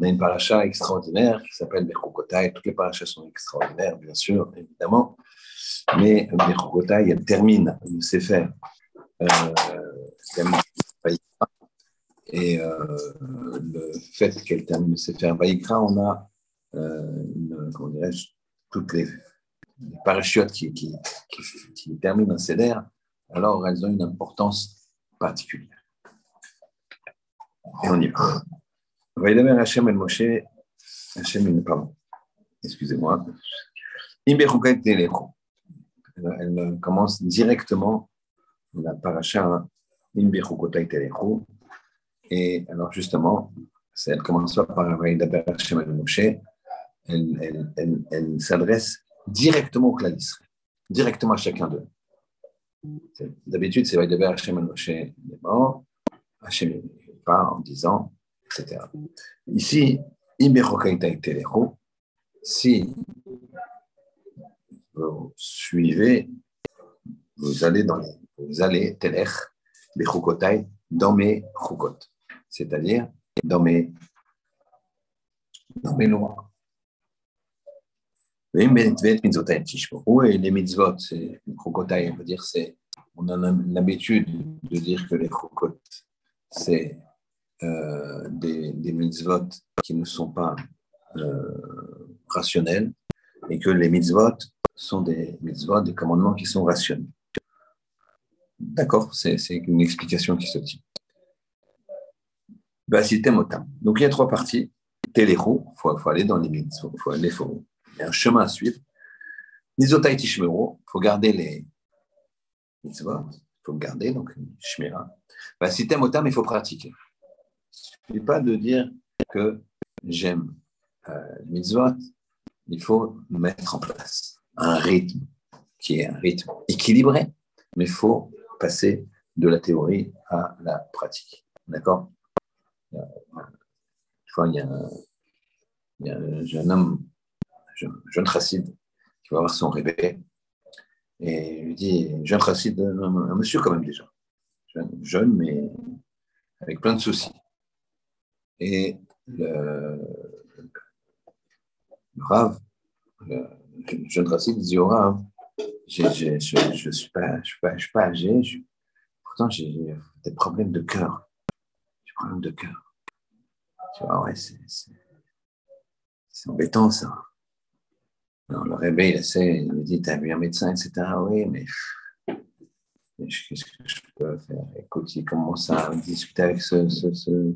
On a une paracha extraordinaire qui s'appelle Bechukotai. Toutes les parachas sont extraordinaires, bien sûr, évidemment. Mais Bechukotai, elle termine le Sefer. Euh, et euh, le fait qu'elle termine le Sefer Vaïkra, on a, euh, une, comment toutes les, les parachutes qui terminent un Seder, alors elles ont une importance particulière. Et on y va. Vaïdamer Hachem el Moshe, Hachem, pardon, excusez-moi. Elle commence directement la paracha Imbechukotai Telechu. Et alors, justement, elle commence par Vaïdamer Hachem el Moshe. Elle, s'adresse directement au clan directement à chacun d'eux. D'habitude, c'est Vaïdaber Hachem el Moshe est mort. Hachem part en disant etc. Ici, si vous suivez, vous allez dans les, vous allez telech, les chukotai, dans mes chukot, c'est-à-dire dans mes, dans mes lois. Et les mitzvot, c'est chukotai, on va dire, c'est, on a l'habitude de dire que les chukot, c'est euh, des, des, mitzvot qui ne sont pas euh, rationnels et que les mitzvot sont des mitzvot, des commandements qui sont rationnels. D'accord, c'est une explication qui se tient. Donc il y a trois parties. Téléro, il faut, aller dans les mitzvot, faut aller, faut, il y a un chemin à suivre. Nizotai tishmero, il faut garder les mitzvot, il faut garder, donc shmira. Bah, otam, il faut pratiquer. Suffit pas de dire que j'aime euh, mitzvot, il faut mettre en place un rythme qui est un rythme équilibré, mais il faut passer de la théorie à la pratique. D'accord? Une fois, il y a un, jeune homme, un jeune, jeune chassid, qui va voir son rébé, et lui dit, jeune chassid, un, monsieur quand même déjà, jeune mais avec plein de soucis. Et le, le Rav, le jeune racine dit au Rav, je ne suis, pas, âgé, pourtant j'ai des problèmes de cœur. J'ai des problèmes de cœur. Tu vois, ouais, c'est embêtant ça. Alors, le réveil, il essaie, il me dit, t'as vu un médecin, etc. Oui, mais qu'est-ce que je peux faire? Écoute, il commence à discuter avec ce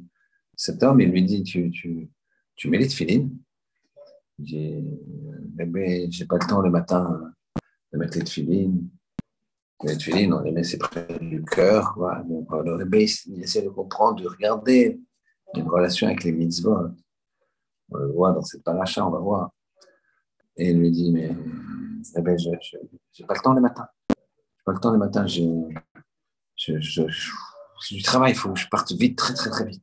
cet homme, il lui dit Tu, tu, tu mets les tefilines Il dit Bébé, j'ai pas le temps le matin de mettre les tefilines. Les tefilines, on les met, c'est près du cœur. Le bébé, il essaie de comprendre, de regarder une relation avec les mitzvot. On le voit dans cette paracha, on va voir. Et il lui dit Mais bébé, je n'ai pas le temps le matin. Je n'ai pas le temps le matin. J'ai du travail, il faut que je parte vite, très, très, très vite.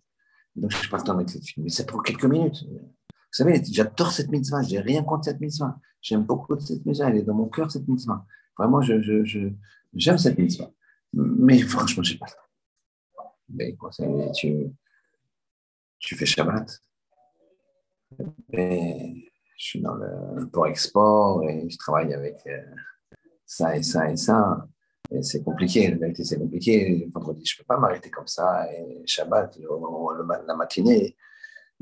Donc, je suis partant avec cette fille. Mais c'est pour quelques minutes. Vous savez, j'adore cette mitzvah. Je n'ai rien contre cette mitzvah. J'aime beaucoup cette mitzvah. Elle est dans mon cœur, cette mitzvah. Vraiment, je, je, je, j'aime cette mitzvah. Mais franchement, je n'ai pas le temps. Mais quoi, tu, tu fais Shabbat. Je suis dans le port-export et je travaille avec euh, ça et ça et ça c'est compliqué, la vérité, c'est compliqué. Vendredi, je ne peux pas m'arrêter comme ça. Et Shabbat, la matinée,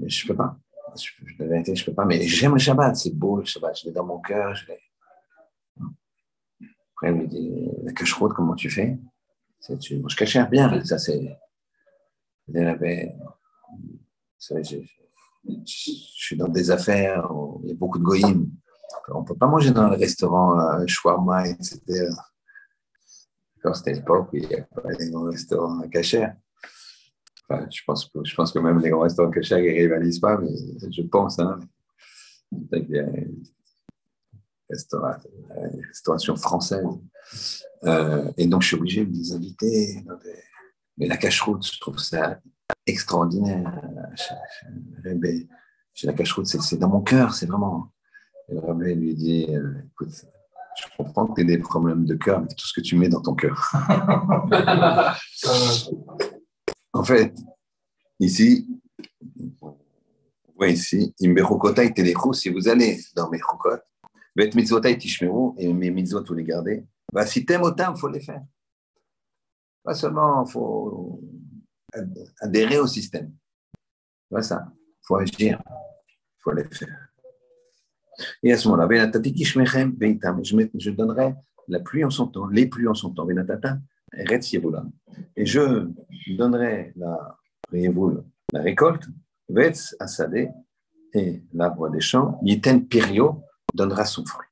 je ne peux pas. Je, la vérité, je ne peux pas. Mais j'aime le Shabbat, c'est beau le Shabbat. Je l'ai dans mon cœur. Après, il me dit La cache comment tu fais? Tu manges cacher bien. Ça, c'est. Je, suis dans des affaires où il y a beaucoup de goïms. On ne peut pas manger dans le restaurant euh, shawarma, etc c'était l'époque où il n'y avait pas les grands restaurants cachers. Enfin, je, pense que, même les grands restaurants cachers ne rivalisent pas, mais je pense. Hein, il y a une restauration française. Euh, et donc, je suis obligé de les inviter. Mais la cache-route, je trouve ça extraordinaire. Chez la cache-route, c'est dans mon cœur, c'est vraiment. Et lui dit euh, écoute, je comprends que tu as des problèmes de cœur avec tout ce que tu mets dans ton cœur. en fait, ici, Oui, ici, si vous allez dans mes chokot, et mes mitzvot, vous les gardez, bah, si t'aimes autant, il faut les faire. Pas seulement, il faut adhérer au système. Voilà ça. Il faut agir. Il faut les faire. Et à ce moment-là, je donnerai la pluie en son temps, les pluies en son temps. Et je donnerai la, récolte, Vetz Asadeh, et l'arbre des champs, Yiten Pirio, donnera son fruit.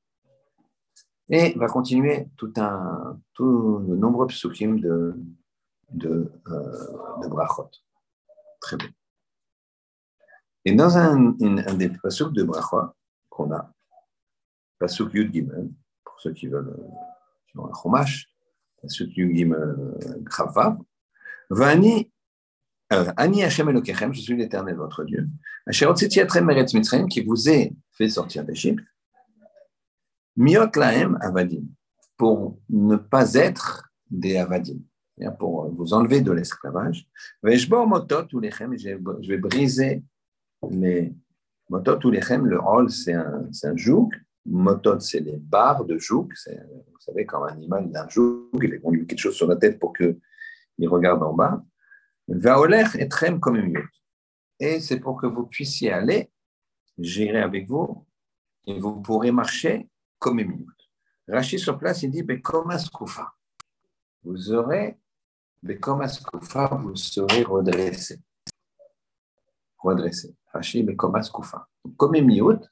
Et va continuer tout un, tout de nombreux psukim euh, de brachot. Très bien. Et dans un, des pasuk de brachot qu'on a, pasuk Yud Gimel, pour ceux qui veulent, qui ont un chomash, pasuk Yud Gimel Chavav, Vani euh, Ani Hashem Elokechem, je suis l'éternel votre Dieu. qui vous est fait sortir d'Égypte. Miot Lahem Avadim, pour ne pas être des Avadim, pour vous enlever de l'esclavage. Motot je vais briser les Motot ou le rôle, c'est un, un joug. Motot, c'est les barres de joug. Vous savez, quand un animal a un joug, il on lui quelque chose sur la tête pour qu'il regarde en bas. Vaoler et trem comme une Et c'est pour que vous puissiez aller, j'irai avec vous, et vous pourrez marcher comme une minute. Rachid sur place, il dit, un Vous aurez, un vous serez redressé. Redressé. Rachid, comme un Comme minute,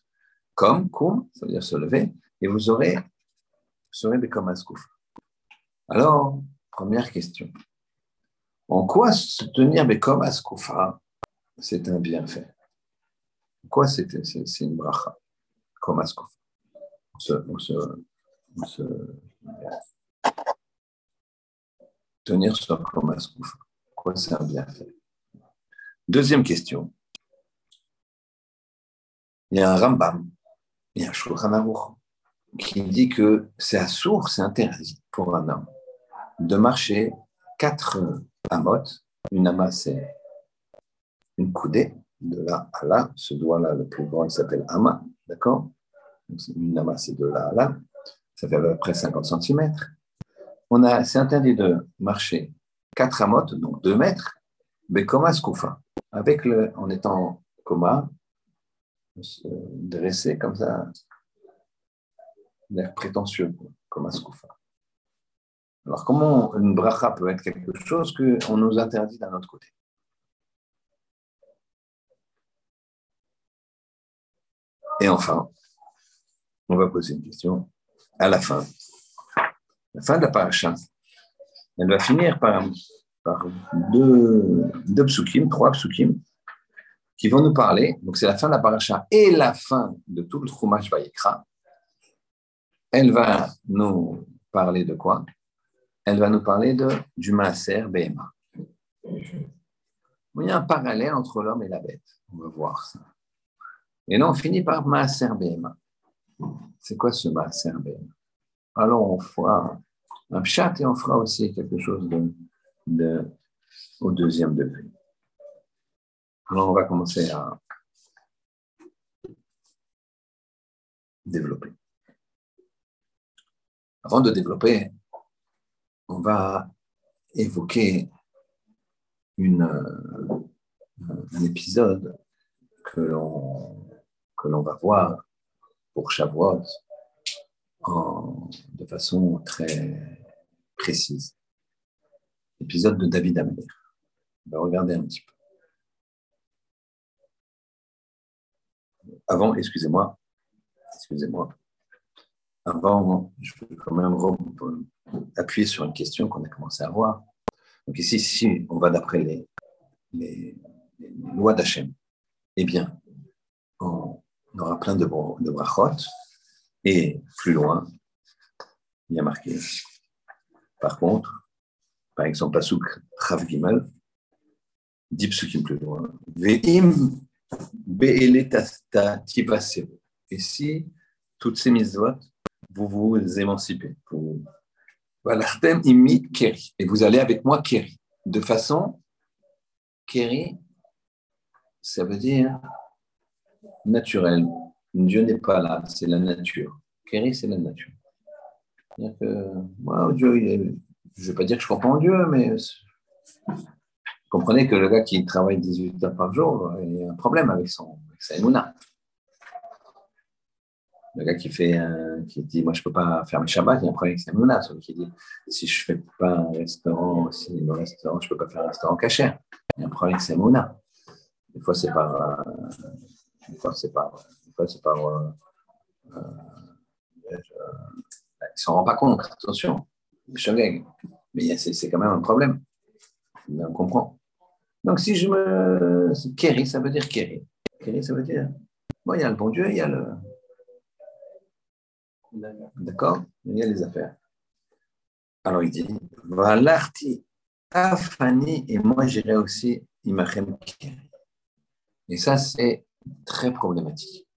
comme, comme, c'est-à-dire se lever, et vous aurez, vous serez comme un Alors, première question. En quoi se tenir comme Askoufa, c'est un bienfait? En quoi c'est une bracha Comme Askoufa. On se, on se, on se, tenir sur comme Askoufa. Quoi c'est un bienfait? Deuxième question. Il y a un Rambam, il y a un Shulchan Aruch qui dit que c'est à sourd, c'est interdit pour un homme de marcher quatre amot. Une ama, c'est une coudée, de là à là. Ce doigt-là, le plus grand, il s'appelle ama, d'accord? Une ama, c'est de là à là. Ça fait à peu près 50 cm. On a, c'est interdit de marcher 4 amotes, donc 2 mètres, mais un scoufa, avec le, en étant coma, dressé comme ça, l'air prétentieux, comme un scoufa. Alors, comment une bracha peut être quelque chose qu'on nous interdit d'un autre côté? Et enfin, on va poser une question à la fin. La fin de la paracha, elle va finir par, deux, deux psukim, trois psukim, qui vont nous parler. Donc, c'est la fin de la paracha et la fin de tout le Chumash Vayikra. Elle va nous parler de quoi? Elle va nous parler de, du Maaser Behema. Il y a un parallèle entre l'homme et la bête. On va voir ça. Et là, on finit par Maaser Behema. C'est quoi ce Maaser Behema? Alors, on fera un chat et on fera aussi quelque chose de, au deuxième degré. Alors, on va commencer à développer. Avant de développer, on va évoquer une, euh, un épisode que l'on, que l'on va voir pour Shavuot de façon très précise. Épisode de David Amer. On va regarder un petit peu. Avant, excusez-moi, excusez-moi, avant, je veux quand même appuyer sur une question qu'on a commencé à voir. Donc ici, si on va d'après les, lois d'Hachem, eh bien, on, aura plein de, de brachot, et plus loin, il y a marqué, par contre, par exemple, Pasuk Chav Gimel, dit plus loin, Ve'im Et si toutes ces mitzvot vous vous émancipez. Et vous allez avec moi Keri. De façon, Keri, ça veut dire naturel. Dieu n'est pas là, c'est la nature. Kéri, c'est la nature. Que, Dieu, je ne vais pas dire que je comprends Dieu, mais comprenez que le gars qui travaille 18 heures par jour, il a un problème avec, son, avec sa émouna. Le gars qui fait qui dit moi je peux pas faire mes Shabbat, il y a un problème avec sa émouna. Celui qui dit si je fais pas un restaurant, si le restaurant, je peux pas faire un restaurant cachère. Il y a un problème avec sa émouna. Des fois c'est par, des fois c'est par, des fois c'est par, euh, euh, euh, il s'en rend pas compte. Attention, mais c'est quand même un problème. On comprend. Donc, si je me. Kéri, ça veut dire Kéri. Kéri, ça veut dire. Bon, il y a le bon Dieu, il y a le. D'accord? Il y a les affaires. Alors, il dit Valarti Afani, et moi j'irai aussi Imachem Kéri. Et ça, c'est très problématique.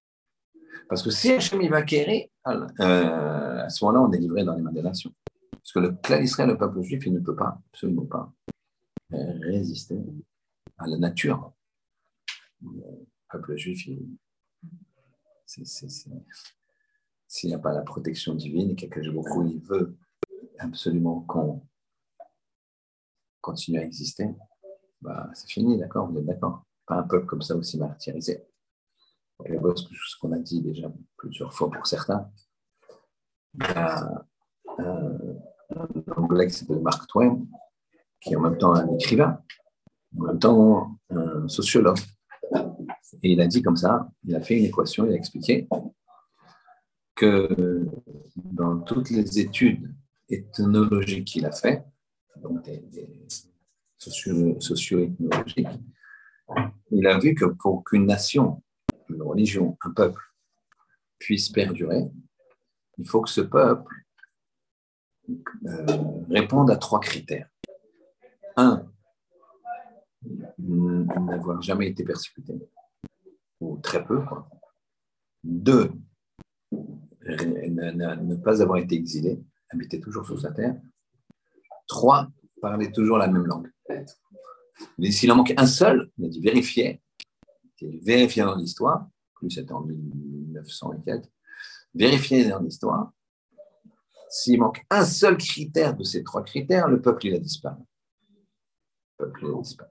Parce que si Hachem va Kéri, euh, à ce moment-là, on est livré dans les mains des nations. Parce que le clan Israël, le peuple juif, il ne peut pas, absolument pas, résister à la nature. Le peuple juif, s'il n'y a pas la protection divine et beaucoup, il veut absolument qu'on continue à exister, bah, c'est fini, d'accord Vous êtes d'accord Pas un peuple comme ça aussi martyrisé. Ce qu'on a dit déjà plusieurs fois pour certains. Il y a un, anglais qui Mark Twain, qui est en même temps un écrivain, en même temps un sociologue. Et il a dit comme ça, il a fait une équation, il a expliqué que dans toutes les études ethnologiques qu'il a fait, donc des, socio-ethnologiques, il a vu que pour qu'une nation, une religion, un peuple puisse perdurer, il faut que ce peuple euh, réponde à trois critères. Un, n'avoir jamais été persécuté, ou très peu. Deux, ne, pas avoir été exilé, habiter toujours sur sa terre. Trois, parler toujours la même langue. Mais s'il en manque un seul, il a dit vérifier, vérifier dans l'histoire, plus c'était en 1900 et quelques, vérifier dans l'histoire, s'il manque un seul critère de ces trois critères, le peuple, il a disparu. Le peuple, disparu.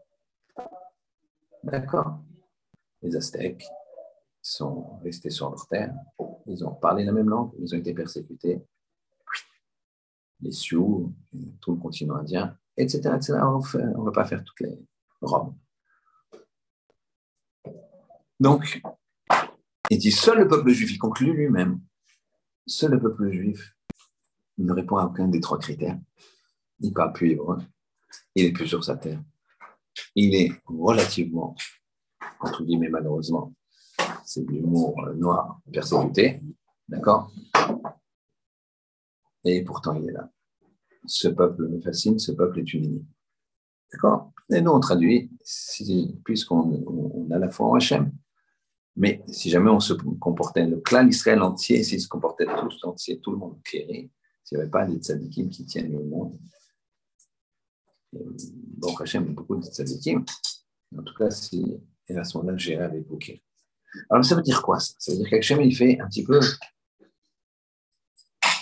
D'accord Les Aztèques sont restés sur leur terre. Ils ont parlé la même langue. Ils ont été persécutés. Les Sioux, tout le continent indien, etc. etc. On ne va pas faire toutes les robes. Donc, il dit seul le peuple juif, il conclut lui-même, seul le peuple juif ne répond à aucun des trois critères. Il ne parle plus hébreu. Il n'est plus sur sa terre. Il est relativement, entre guillemets malheureusement, c'est de l'humour euh, noir, persécuté. D'accord? Et pourtant, il est là. Ce peuple me fascine, ce peuple est une D'accord? Et nous, on traduit, puisqu'on a la foi en Hachem. Mais si jamais on se comportait, le clan Israël entier, s'il se comportait tous entier, tout le monde créerait, s'il n'y avait pas des tzadikim qui tiennent le monde. Donc, Hachem a beaucoup de tzadikim. En tout cas, si, et à ce moment-là, j'irai avec vous. Alors, ça veut dire quoi ça? Ça veut dire qu'Hachem, il fait un petit peu.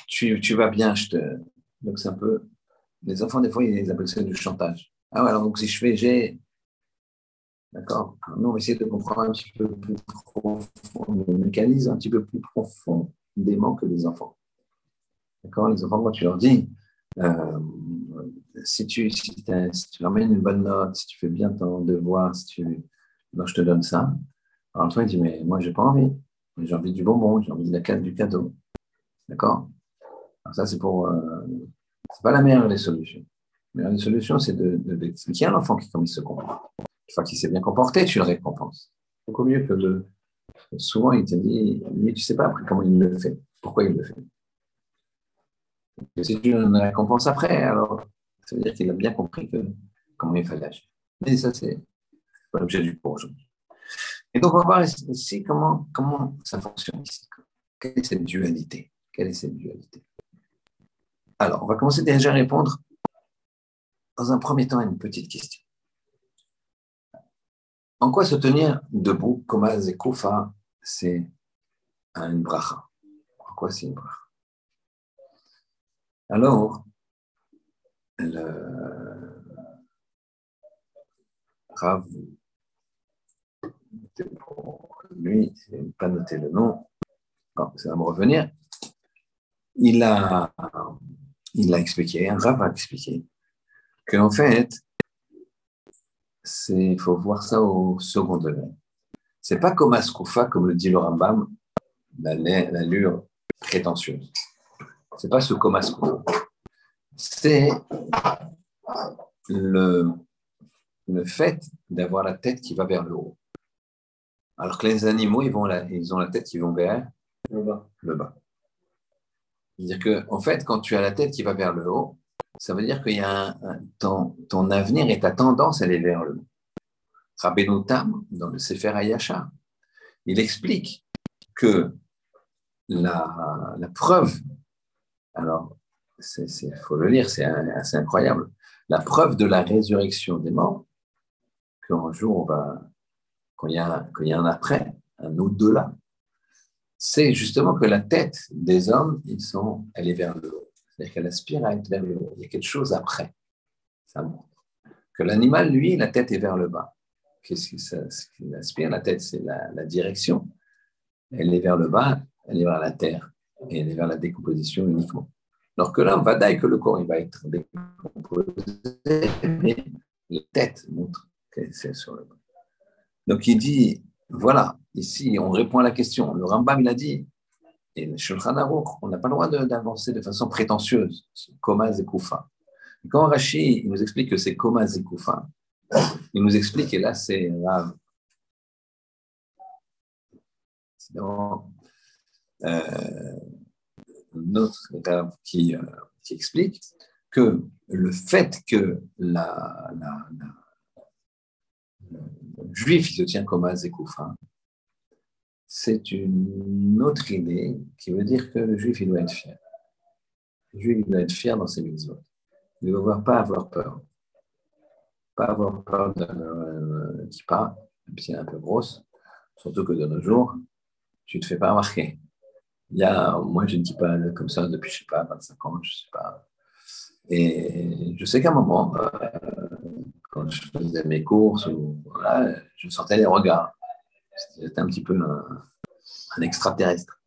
Tu, tu vas bien, je te. Donc, c'est un peu. Les enfants, des fois, ils appellent ça du chantage. Ah ouais, alors donc si je fais j'ai. D'accord Nous, on va essayer de comprendre un petit peu plus profond, le mécanisme un petit peu plus profondément que les enfants. D'accord Les enfants, quand tu leur dis, euh, si, tu, si, tu ramènes une bonne note, si tu fais bien ton devoir, si tu, je te donne ça. Alors toi, il dit, mais moi, j'ai pas envie. J'ai envie du bonbon, j'ai envie de la, du cadeau. D'accord? Alors ça, c'est pour. Euh, c'est pas la meilleure des solutions. La meilleure des solutions, c'est d'expliquer de, à l'enfant comment il se comporte. Une fois qu'il s'est bien comporté, tu le récompenses. Beaucoup mieux que de. Souvent, il te dit, mais tu sais pas après comment il le fait, pourquoi il le fait? Si tu une récompense après, alors ça veut dire qu'il a bien compris comment il fallait agir. Mais ça, c'est pas l'objet du cours aujourd'hui. Et donc, on va voir ici comment, comment ça fonctionne ici. Quelle est cette dualité? Quelle est cette dualité? Alors, on va commencer déjà à répondre dans un premier temps à une petite question. En quoi se tenir debout, comme et Kofa, c'est une bracha? Pourquoi c'est une bracha? Alors, le Rav, pour lui, je n'ai pas noté le nom, ça va me revenir, il a, il a expliqué, un Rav a expliqué, qu'en fait, il faut voir ça au second degré. C'est pas comme Askoufa, comme le dit le Rambam, l'allure prétentieuse. C'est pas ce comme Askoufa. C'est le, le fait d'avoir la tête qui va vers le haut. Alors que les animaux, ils, vont ils ont la tête qui va vers le bas. Le bas. C'est-à-dire que, en fait, quand tu as la tête qui va vers le haut, ça veut dire qu'il y a un, ton, ton, avenir et ta tendance, elle est vers le haut. Rabbeinu Tam, dans le Sefer Ayasha, il explique que la, la preuve, alors, il faut le lire, c'est assez incroyable, la preuve de la résurrection des morts, qu'un jour, on va, quand il, y il y a un après, un au-delà, c'est justement que la tête des hommes, ils sont, elle est vers le haut. C'est-à-dire qu'elle aspire à être vers le haut. Il y a quelque chose après. Ça montre. Que l'animal, lui, la tête est vers le bas. Qu'est-ce qu'il aspire La tête, c'est la, la, direction. Elle est vers le bas, elle est vers la terre. Et elle est vers la décomposition uniquement. Alors que l'homme va dire que le corps il va être décomposé, mais la tête montre qu'elle est sur le bas. Donc il dit, voilà, ici on répond à la question. Le Rambam il a dit, et le Shulchan Aruch, on n'a pas le droit d'avancer de, façon prétentieuse, Koma Zekoufa. Quand Rashi il nous explique que c'est Koma Zekoufa, il nous explique, et là c'est Rav. C'est euh, notre Rav qui, euh, qui, explique que le fait que la, la, la le juif il se tient comme Azekoufa, c'est une autre idée qui veut dire que le juif il doit être fier. Le juif il doit être fier dans ses mitzvot. Il ne doit pas avoir peur. Pas avoir peur de euh, kippa, même si elle est un peu grosse, surtout que de nos jours, tu ne te fais pas remarquer. Il y a, moi, je ne dis pas comme ça depuis, je sais pas, 25 ans, je sais pas. Et je sais qu'à un moment, euh, quand je faisais mes courses, ou, voilà, je sentais les regards. J'étais un petit peu un, extraterrestre.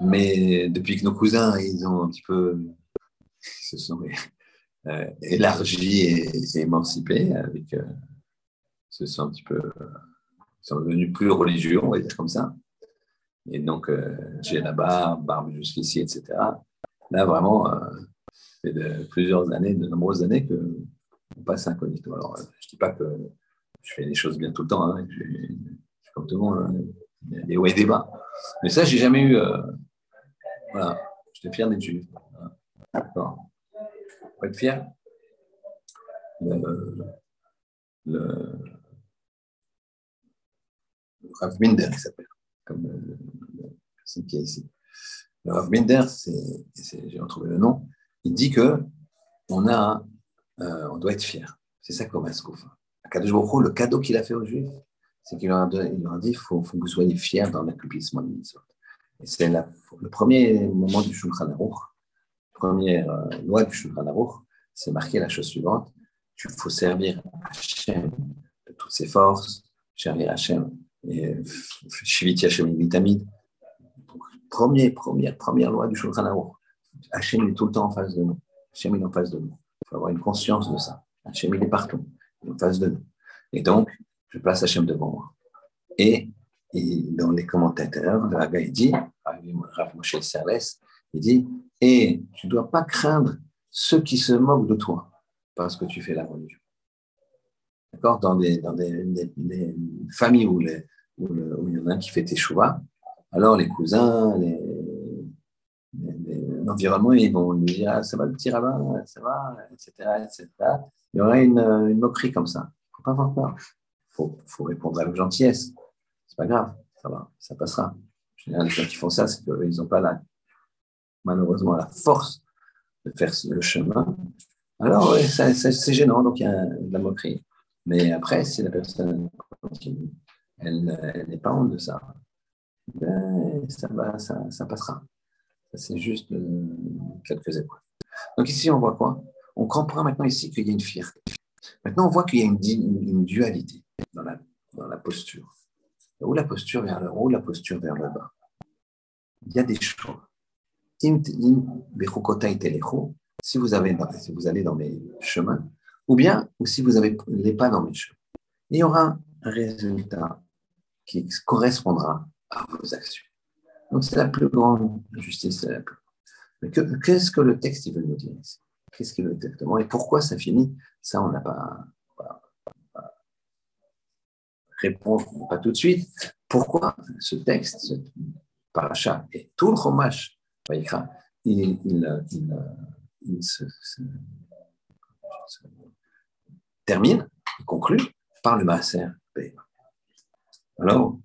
Mais depuis que nos cousins, ils ont un petit peu, se sont euh, élargis et, émancipés, avec, euh, se sont un petit peu, sont devenus plus religieux, on va dire comme ça. Et donc, euh, j'ai la barbe, barbe jusqu'ici, etc. Là, vraiment, c'est de plusieurs années, de nombreuses années que on passe incognito. Alors, je ne dis pas que je fais des choses bien tout le temps, hein, comme tout le monde, hein, il y a des hauts et des bas. Mais ça, j'ai jamais eu. Euh, voilà, j'étais fier d'être juif. D'accord. Faut être fier. Le, le, Rav Minder, il s'appelle, comme le, personne qui est ici. Le Rav Minder, j'ai retrouvé le nom, il dit que on a euh, on doit être fier. C'est ça Askoufa. le cadeau qu'il a fait aux Juifs, c'est qu'il leur, a dit il faut, faut, que vous soyez fiers dans l'accomplissement de mitzvot. Et c'est le premier moment du Shulchan Aruch, première euh, loi du Shulchan Aruch, c'est marqué la chose suivante il faut servir Hachem de toutes ses forces, servir Hachem, et Shiviti Hachem vitamine. Premier, première, première loi du Shulchan Aruch. Hachem est tout le temps en face de nous. Hachem est en face de nous. Il faut avoir une conscience de ça. Hachem, il est partout, il est en face de nous. Et donc, je place Hachem devant moi. Et, dans les commentateurs, le Rav dit, Rav Moshe Serles, il dit, et tu ne dois pas craindre ceux qui se moquent de toi parce que tu fais la religion. Dans, des, dans des, familles où, les, où, il y en a un qui fait tes choix, alors les cousins, l'environnement, ils vont lui dire ah, ça va le petit rabbin, ça va, etc., etc. Il y aura une, moquerie comme ça. Il ne faut pas avoir peur. Il faut, faut, répondre avec gentillesse. C'est pas grave, ça va, ça passera. En général, les gens qui font ça, c'est qu'ils n'ont pas la, malheureusement la force de faire le chemin. Alors, c'est gênant, donc il y a de la moquerie. Mais après, si la personne continue, elle, n'est pas honte de ça. ben, ça, ça, passera. C'est juste euh, quelques épreuves. Donc ici, on voit quoi? On comprend maintenant ici qu'il y a une fierté. Maintenant, on voit qu'il y a une, dualité dans la, dans la posture. Ou la posture vers le haut, ou la posture vers le bas. Il y a des choix. Si vous, avez, si vous allez dans mes chemins, ou bien, ou si vous n'allez pas dans mes chemins, il y aura un résultat qui correspondra à vos actions. Donc, c'est la plus grande justice. Qu'est-ce que le texte veut nous dire ici? Qu'est-ce qu'il veut exactement? Et pourquoi ça finit? Ça, on n'a pas, pas, pas tout de suite. Pourquoi ce texte, ce paracha et tout le il, il, se, termine, il conclut par le Maaser. Alors,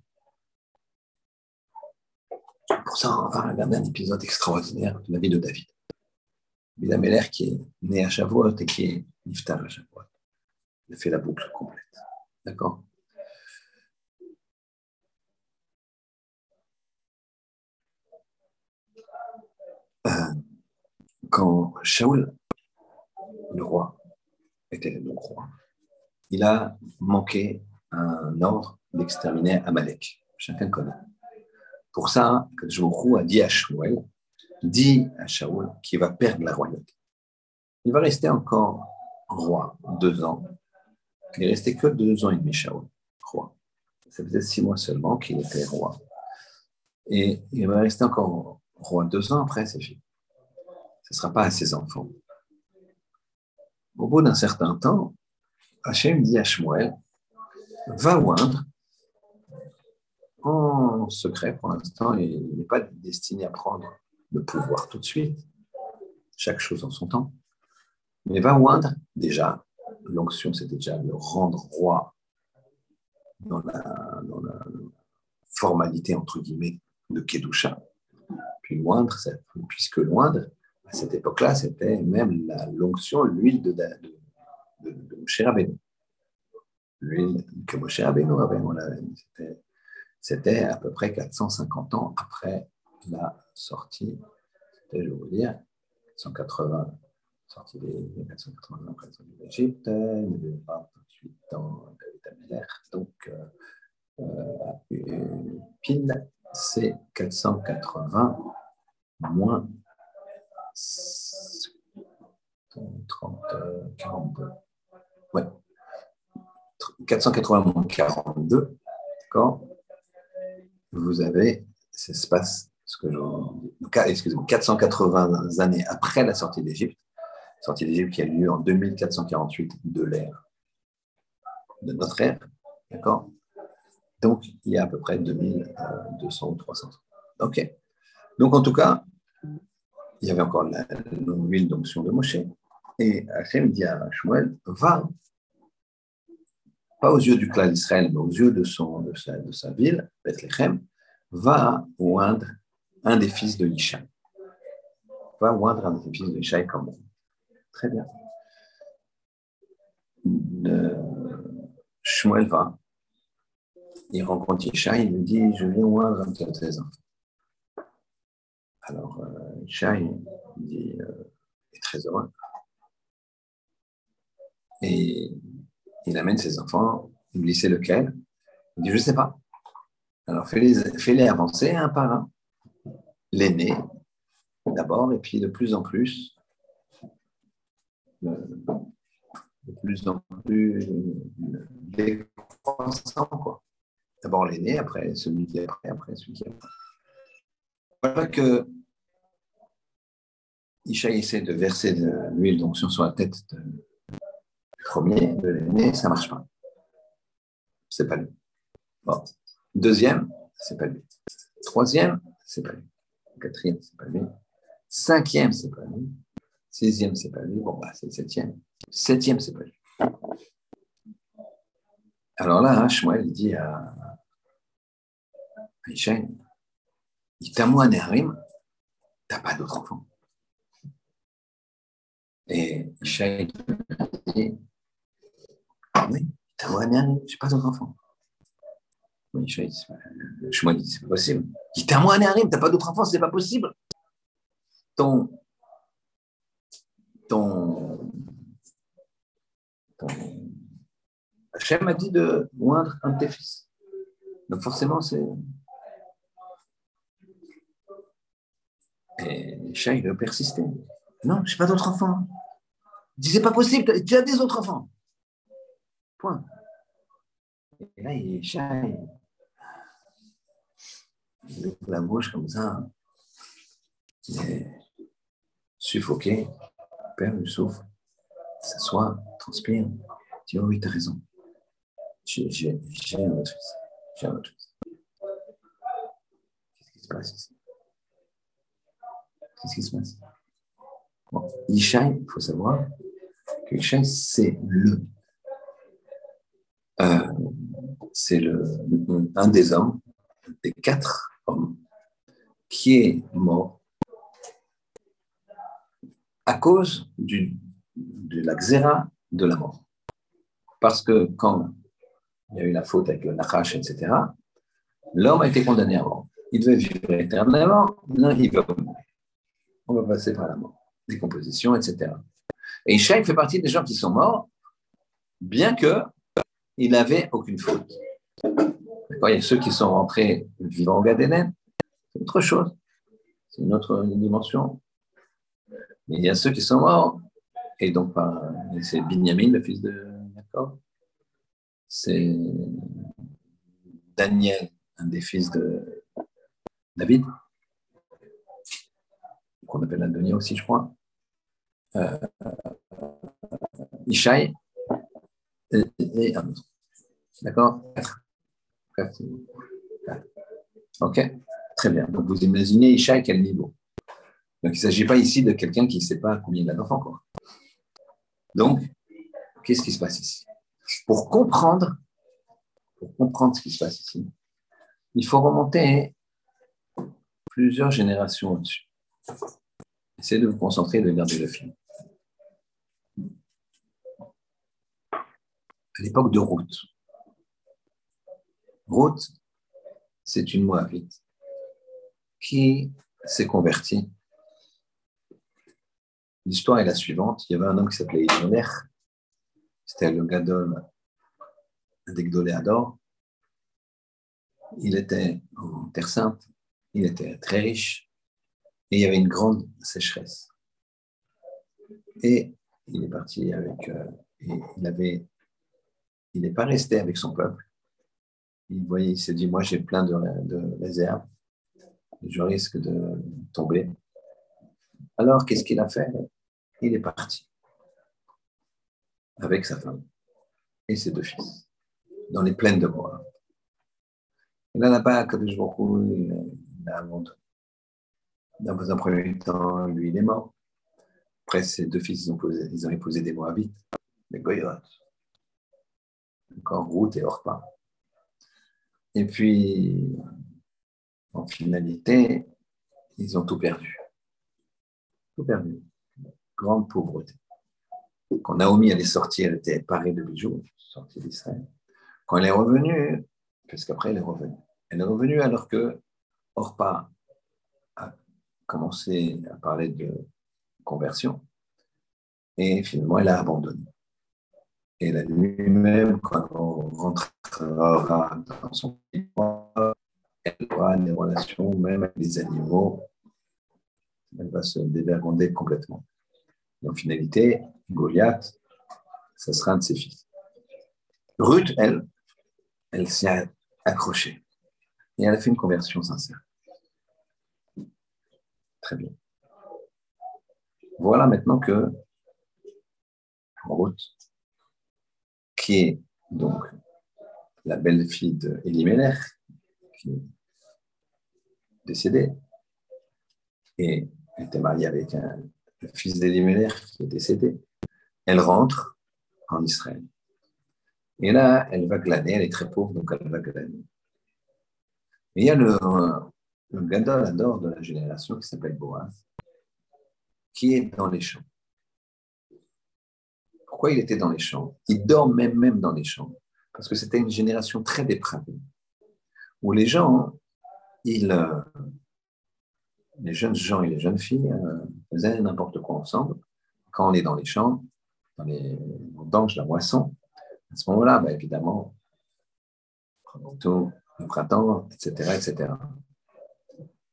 pour ça, on va regarder un épisode extraordinaire de la vie de David. David qui est né à Shavuot et qui est niftar à Shavuot. Il a fait la boucle complète. D'accord? Euh, Quand Shaul, le roi, était le roi, il a manqué un ordre d'exterminer Amalek. Chacun connaît. Pour ça, Jourou a dit à Shmuel, dit à Shaoul qu'il va perdre la royauté. Il va rester encore roi deux ans. Il est resté que deux ans et demi, Shaoul, roi. Ça faisait six mois seulement qu'il était roi. Et il va rester encore roi deux ans après, c'est fini. Ce ne sera pas à ses enfants. Au bout d'un certain temps, Hachem dit va oindre en secret pour l'instant il n'est pas destiné à prendre le pouvoir tout de suite, chaque chose en son temps, mais va oindre déjà, l'onction c'était déjà le rendre roi dans la, formalité entre guillemets de Kedusha. Puis moindre, puisque loindre, à cette époque-là, c'était même l'onction, l'huile de, de, de, Moshe L'huile que Moshe Rabbeinu avait, c'était à peu près 450 ans après la sortie, je vais vous dire, 180, sortie des 480 après la sortie d'Égypte, il y avait 28 ans David Ameller, donc euh, euh, pile c'est 480 moins 30, 42. Ouais. 480 moins 42, d'accord vous avez cet espace, ce que je, excusez-moi, 480 années après la sortie d'Égypte, sortie d'Égypte qui a lieu en 2448 de l'ère, de notre ère, d'accord Donc, il y a à peu près 2200 ou 300 ans. OK. Donc, en tout cas, il y avait encore l'huile d'onction de Moshe. Et Hachem dit à Shmuel, va pas aux yeux du clan d'Israël, mais aux yeux de, son, de, sa, de sa ville, Bethléem, va oindre un des fils de Ishaï. Va oindre un des fils de Ishaï comme Très bien. Shmuel va, il rencontre Ishaï, il lui dit Je viens oindre un de tes enfants. Alors, euh, Ishaï dit euh, est très heureux. Et il amène ses enfants, il lui dit lequel Il dit je ne sais pas. Alors fais-les avancer un par un. L'aîné d'abord, et puis de plus en plus, de plus en plus décroissant. Quoi. D'abord l'aîné, après celui qui est après, après celui qui est après. Voilà que Essaie de verser de l'huile d'onction sur la tête de, Premier, de l'aîné, ça ne marche pas. C'est pas lui. Bon. Deuxième, c'est pas lui. Troisième, c'est pas lui. Quatrième, c'est pas lui. Cinquième, c'est pas lui. Sixième, c'est pas lui. Bon, bah, c'est le septième. Septième, c'est pas lui. Alors là, hein, Shmuel dit à, à Ishaïn, il t'a moi Néharim, t'as pas d'autre enfant. Et Ishaïn dit, oui, je n'ai pas d'autres enfants. Ishaï, je dit, c'est pas possible. Il dit, t'es à moi, tu t'as pas d'autre enfant, c'est pas possible. Ton, ton, ton, Hachem m'a dit de moindre un de tes fils. Donc forcément, c'est. Et Ishaï, il veut persister. Non, je n'ai pas d'autres enfants. Dit, c'est pas possible, tu as des autres enfants. Point. Et là, il est shy. Il ouvre la bouche comme ça. Il est suffoqué, perd du souffle, s'assoit, transpire. Il dit, oh oui, tu as raison. J'ai un autre fils. J'ai un autre fils. Qu'est-ce qui se passe ici? Qu'est-ce qui se passe? Bon, il faut savoir que Ishaï, c'est le euh, c'est un des hommes, des quatre hommes, qui est mort à cause du, de la xéra de la mort. Parce que quand il y a eu la faute avec le Nachash, etc., l'homme a été condamné à mort. Il devait vivre éternellement, non, il va mourir. On va passer par la mort, décomposition, etc. Et Ishaï fait partie des gens qui sont morts, bien que il n'avait aucune faute. Il y a ceux qui sont rentrés vivant au Gadénen, c'est autre chose, c'est une autre dimension. il y a ceux qui sont morts, et donc c'est Binyamin, le fils de Jacob, c'est Daniel, un des fils de David, qu'on appelle Adonia aussi, je crois, euh, Ishaï, et, un autre. D'accord Ok Très bien. Donc, vous imaginez Isha à quel niveau Donc, il ne s'agit pas ici de quelqu'un qui ne sait pas combien il a d'enfants. Donc, qu'est-ce qui se passe ici? Pour comprendre, pour comprendre ce qui se passe ici, il faut remonter plusieurs générations au-dessus. Essayez de vous concentrer et de garder le film. à l'époque de Ruth. Ruth, c'est une Moabite qui s'est convertie. L'histoire est la suivante. Il y avait un homme qui s'appelait Elimelech. C'était le Gadol d'Egdoléador. Il était en Terre Sainte. Il était très riche. Et il y avait une grande sécheresse. Et il est parti avec. Euh, il avait il n'est pas resté avec son peuple. Il voyait, il s'est dit, moi j'ai plein de, réserves, je risque de tomber. Alors, qu'est-ce qu'il a fait? Il est parti avec sa femme et ses deux fils dans les plaines de bois. Et là, là-bas, Kadosh Baruch il a abandonné. Dans un premier temps, lui, il est mort. Après, ses deux fils, ils ont, ils ont épousé des Moabites, des Goyotes encore route et Orpa. Et puis, en finalité, ils ont tout perdu. Tout perdu. Grande pauvreté. Quand Naomi allait sortir, elle était parée de bijoux, sortie d'Israël. Quand elle est revenue, parce qu'après elle est revenue, elle est revenue alors que Orpa commencé à parler de conversion. Et finalement, elle a abandonné. Et la nuit même, quand on rentrera dans son pays, elle aura des relations même avec les animaux. Elle va se dévergonder complètement. Et en finalité, Goliath, ce sera un de ses fils. Ruth, elle, elle s'est accrochée. Et elle a fait une conversion sincère. Très bien. Voilà maintenant que Ruth qui est donc la belle-fille d'Elimelech, qui est décédée, et était mariée avec un, fils d'Elimelech qui est décédé. Elle rentre en Israël. Et là, elle va glaner, elle est très pauvre, donc elle va glaner. Et il y a le, le gadol de la génération qui s'appelle Boaz, qui est dans les champs. Pourquoi il était dans les champs? Il dort même, même dans les champs. Parce que c'était une génération très dépravée. où les gens, euh, les jeunes gens et les jeunes filles euh, faisaient n'importe quoi ensemble. Quand on est dans les champs, dans les danges, la moisson, à ce moment-là, bah, évidemment, le printemps, etc., etc.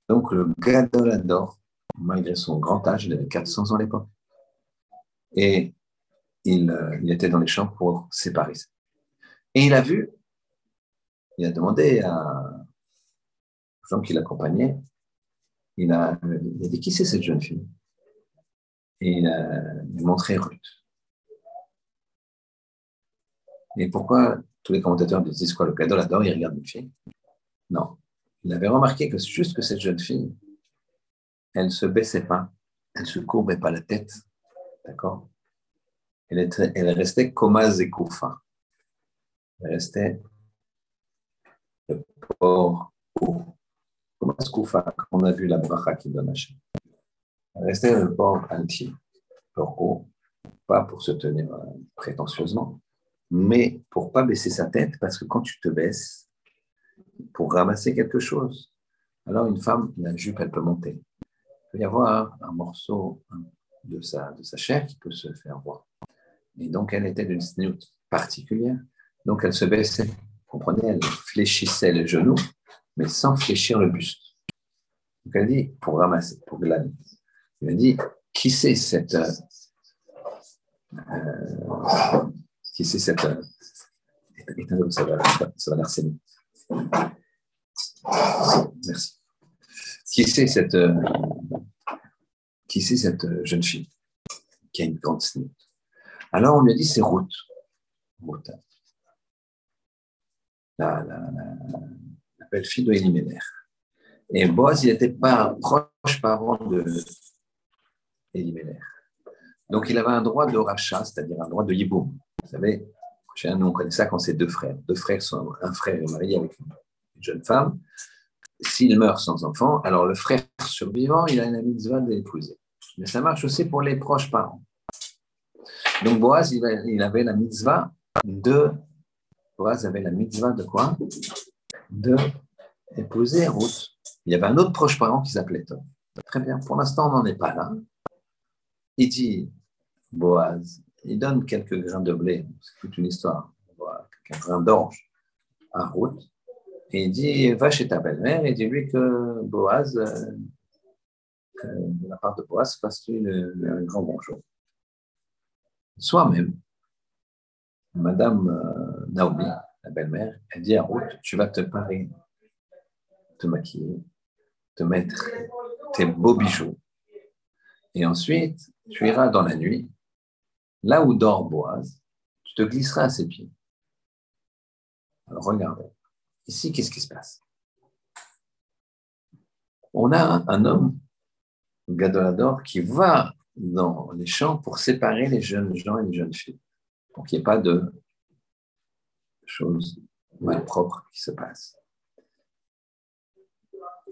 Donc le Gadolador, malgré son grand âge, il avait 400 ans à l'époque, et il, euh, il, était dans les champs pour séparer. Et il a vu, il a demandé à aux gens qui l'accompagnaient, il a, dit qui c'est cette jeune fille? Et il a montré Ruth. Et pourquoi tous les commentateurs disent quoi Le cadeau là-dedans, il regarde une fille Non. Il avait remarqué que juste que cette jeune fille, elle ne se baissait pas, elle ne se courbait pas la tête. D'accord? Elle, restait coma zekoufa. Elle restait le port haut. Coma zekoufa, on a vu la bracha qui donne Hachem. Elle restait le port entier, port haut, pas pour se tenir euh, prétentieusement, mais pour pas baisser sa tête, parce que quand tu te baisses, pour ramasser quelque chose, alors une femme, la jupe, elle peut monter. Il peut y avoir un morceau de sa, de sa chair qui peut se faire voir. Et donc, elle était d'une snout particulière. Donc, elle se baissait. Vous comprenez Elle fléchissait les genoux, mais sans fléchir le buste. Donc, elle dit, pour ramasser, pour glaner. Elle dit, qui c'est cette, euh, qui c'est cette. Euh, ça va, ça Merci. Qui c'est cette, euh, cette euh, jeune fille qui a une grande snout? Alors on lui a dit c'est Ruth. Ruth. La, la, belle-fille de Eliméler. Et Boaz, il n'était pas proche parent de Eliméler. Donc il avait un droit de rachat, c'est-à-dire un droit de yiboum. Vous savez, nous, on connaît ça quand c'est deux frères. Deux frères sont, un frère est marié avec une jeune femme. S'il meurt sans enfant, alors le frère survivant, il a une mitzvah d'épouser. Mais ça marche aussi pour les proches parents. Donc Boaz, il avait la mitzvah de. Boaz avait la mitzvah de quoi? De épouser Ruth. Il y avait un autre proche parent qui s'appelait Tom. Très bien. Pour l'instant, on n'en est pas là. Il dit Boaz, il donne quelques grains de blé, c'est toute une histoire, quelques grains d'orge à route, et il dit Va chez ta belle-mère et dis-lui que Boaz, euh, de la part de Boaz, fasse un grand bonjour. Soi-même, Madame euh, Naomi, la belle-mère, elle dit à Ruth Tu vas te parer, te maquiller, te mettre tes beaux bijoux, et ensuite tu iras dans la nuit Là où dort Boaz, tu te glisseras à ses pieds. Alors regardez. Ici, qu'est-ce qui se passe? On a un homme, Gadolador, qui va dans les champs pour séparer les jeunes gens et les jeunes filles. Pour qu'il n'y ait pas de choses malpropres qui se passent.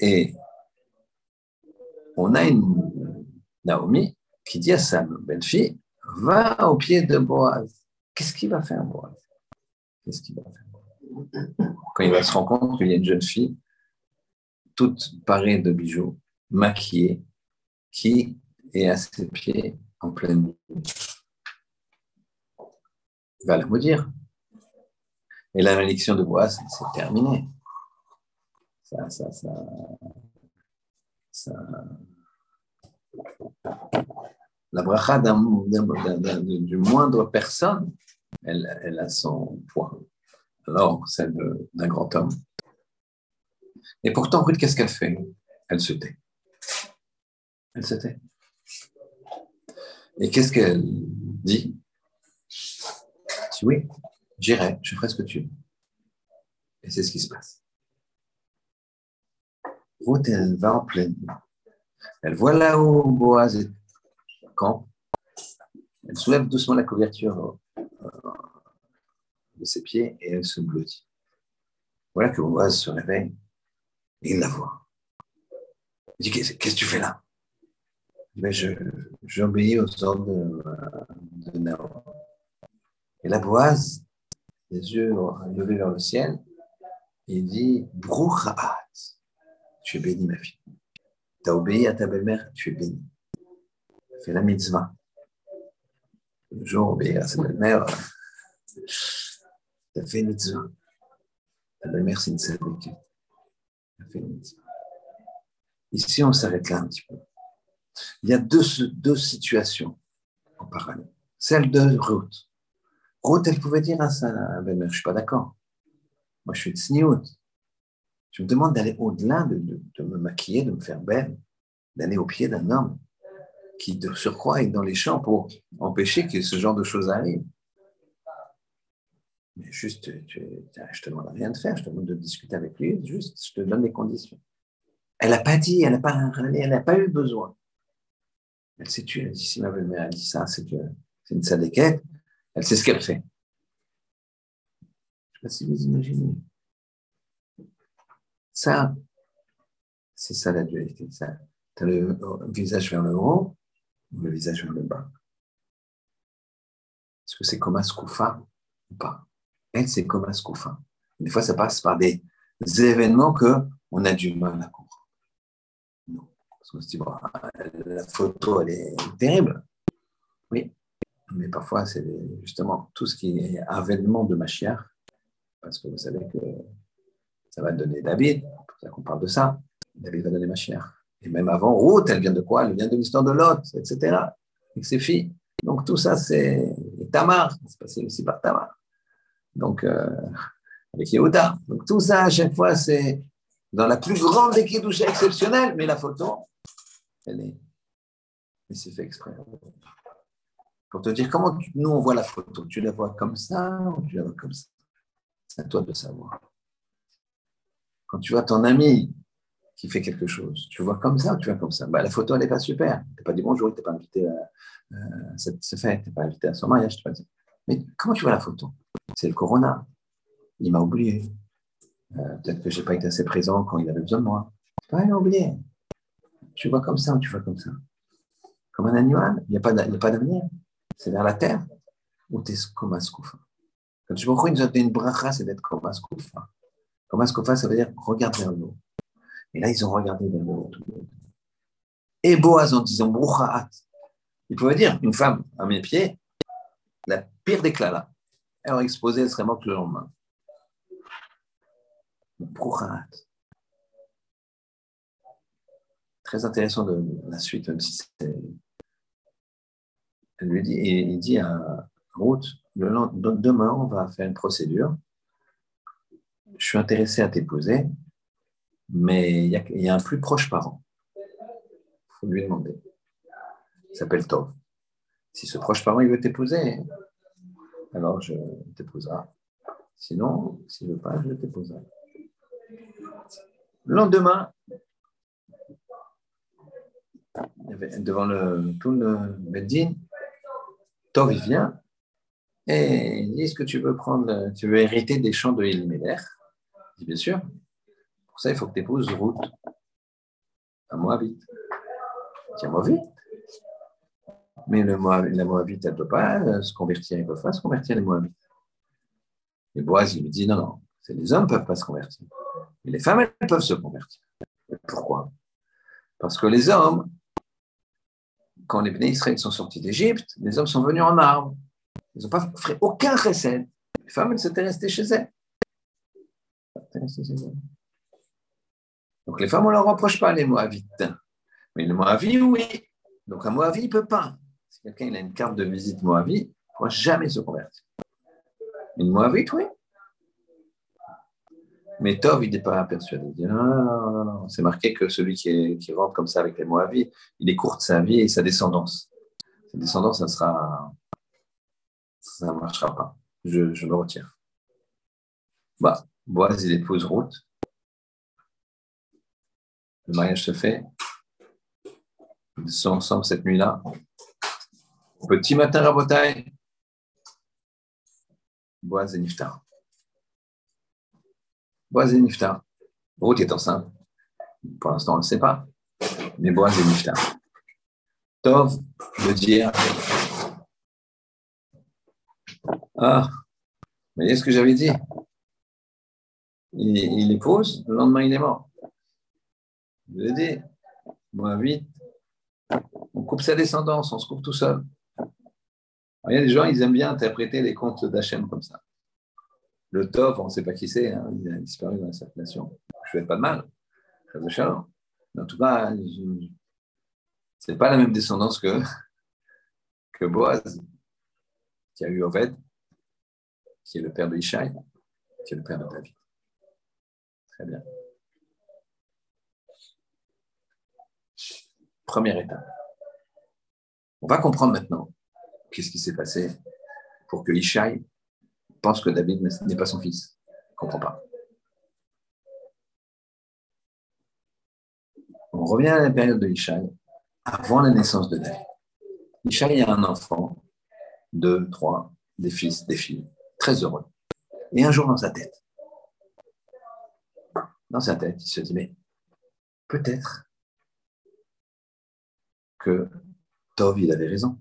Et on a une Naomi qui dit à sa belle-fille, va au pied de Boaz. Qu'est-ce qu'il va faire, Boaz? Qu'est-ce qu'il va faire? Quand il va se rendre compte qu'il y a une jeune fille, toute parée de bijoux, maquillée, qui est à ses pieds en pleine nuit. Il va la maudire. Et la malédiction de Boaz, c'est terminé. Ça, ça, ça, ça la bracha du moindre personne, elle, a son poids. Alors, celle d'un grand homme. Et pourtant, Ruth, qu'est-ce qu'elle fait? Elle se tait. Elle se tait. Et qu'est-ce qu'elle dit? Oui, j'irai, je ferai ce que tu veux. Et c'est ce qui se passe. Ruth, elle va en pleine. Elle voit là où Boaz est quand elle soulève doucement la couverture euh, de ses pieds et elle se blottit. Voilà que Boaz se réveille et il la voit. Il dit Qu'est-ce que tu fais là? Mais je, J'obéis aux ordres de, de Et la Boaz, les yeux levés vers le ciel, Il dit Brouchaat, tu es béni, ma fille. Tu as obéi à ta belle-mère, tu es béni. Fais la mitzvah. Le jour, à sa belle-mère, as fait mitzvah. Ta belle-mère, c'est une Tu as fait mitzvah. Ici, on s'arrête là un petit peu. Il y a deux, deux situations en parallèle. Celle de Ruth. Ruth, elle pouvait dire à sa belle-mère, je ne suis pas d'accord. Moi, je suis de sniout. Je me demande d'aller au-delà, de, de, me maquiller, de me faire belle, d'aller au pied d'un homme qui, de surcroît, est dans les champs pour empêcher que ce genre de choses arrivent. Mais juste, je ne te demande rien de faire, je te demande de discuter avec lui, juste, je te donne les conditions. Elle n'a pas dit, elle n'a pas elle n'a pas eu besoin. Elle s'est tuée, elle dit, si ma belle-mère a dit ça, c'est une sadéquette, elle sait ce qu'elle fait. Je ne sais pas si vous imaginez. Ça, c'est ça la dualité. Tu as le visage vers le haut le visage vers le bas. Est-ce que c'est comme Askoufa ou pas? Elle, c'est comme Askoufa. Des fois, ça passe par des événements qu'on a du mal à comprendre. Non. Parce qu'on se dit, la photo, elle est terrible. Oui. Mais parfois, c'est justement tout ce qui est avènement de Machiach. Parce que vous savez que ça va donner David, c'est pour ça qu'on parle de ça. David va donner ma chère. Et même avant, Ruth, elle vient de quoi? Elle vient de l'histoire de Lot, etc. Avec ses filles. Donc tout ça, c'est Tamar, c'est passé aussi par Tamar. Donc, euh, avec Yehuda. Donc tout ça, à chaque fois, c'est dans la plus grande des douches exceptionnelle, mais la photo, elle est. Mais c'est fait exprès. Pour te dire comment nous on voit la photo. Tu la vois comme ça ou tu la vois comme ça? C'est à toi de savoir. Quand tu vois ton ami fait quelque chose, tu vois comme ça ou tu vois comme ça? Bah, La photo, elle n'est pas super. Tu n'as pas dit bonjour, tu n'es pas invité à, cette fête, tu n'es pas invité à son mariage. Pas Mais comment tu vois la photo? C'est le corona. Il m'a oublié. Euh, peut-être que je n'ai pas été assez présent quand il avait besoin de moi. Pas, il m'a oublié. Tu vois comme ça ou tu vois comme ça? Comme un animal, il n'y a pas d'avenir. C'est vers la terre ou tu es comme un scoufa. Quand tu vois une, une bracha, c'est d'être comme un scoufa. Comment est-ce qu'on fait Ça veut dire regarde vers le haut. Et là, ils ont regardé vers le. Et Boaz en disant Brouchaat. Il pouvait dire une femme à mes pieds, la pire des là. Elle aurait exposé, elle serait morte le lendemain. Brouchaat. Très intéressant de la suite, même si. Elle lui dit, il dit à Ruth, demain, on va faire une procédure je suis intéressé à t'épouser, mais il y, a un plus proche parent. Il faut lui demander. Il s'appelle Tov. Si ce proche parent il veut t'épouser, alors je t'épouserai. Sinon, s'il ne veut pas, je t'épouserai. Le lendemain, devant le, tout le Tov il vient et il dit Est-ce que tu veux prendre, tu veux hériter des champs de Elimelech bien sûr. Pour ça, il faut que tu épouses Ruth, un Moabite. Tiens, Moabite. Mais la Moabite, elle ne peut pas se convertir. Il ne peut pas se convertir, les Moabites. Et Boaz, il lui dit non, non, les hommes ne peuvent pas se convertir. Mais les femmes, elles peuvent se convertir. Pourquoi? Parce que les hommes, quand les Bnei Israël sont sortis d'Égypte, les hommes sont venus en armes. Ils n'ont pas fait aucun recette. Les femmes, elles s'étaient restées chez elles. Donc les femmes, on ne leur reproche pas les Moabites. Mais le Moabite, oui. Donc un Moabite ne peut pas. Si quelqu'un a une carte de visite Moabite, il ne pourra jamais se convertir. Une Moabite, oui. Mais Tov, il n'est pas persuadé. Il dit non, non, non. C'est marqué que celui qui, rentre comme ça avec les Moabites, il est court de sa vie et sa descendance. Sa descendance, ça sera. Ça ne marchera pas. Je, je me retire. Bah, Boaz, il épouse Ruth. Le mariage se fait. Ils sont ensemble cette nuit-là. Petit matin, bataille, Boaz et Niftar. Boaz et Niftar. Ruth est enceinte. Pour l'instant, on ne le sait pas. Mais Boaz et Niftar. Tov veut dire Ah, vous voyez ce que j'avais dit? Il épouse, le lendemain, il est mort. Je l'ai dit, moi, vite, on coupe sa descendance, on se coupe tout seul. il y a des gens, ils aiment bien interpréter les contes d'Hachem comme ça. Le Tov, on ne sait pas qui c'est, hein, il a disparu dans la circulation. Je ne fais pas de mal, en tout cas, ce n'est pas la même descendance que, que Boaz, qui a eu Oved, qui est le père de Ishaï, qui est le père de David. Très bien. Première étape. On va comprendre maintenant qu'est-ce qui s'est passé pour que Ishaï pense que David n'est pas son fils. Il ne comprend pas. On revient à la période de Ishaï, avant la naissance de David. Ishaï a un enfant, deux, trois, des fils, des filles, très heureux. Et un jour dans sa tête, dans sa tête, il se dit, mais peut-être que Tov, avait raison.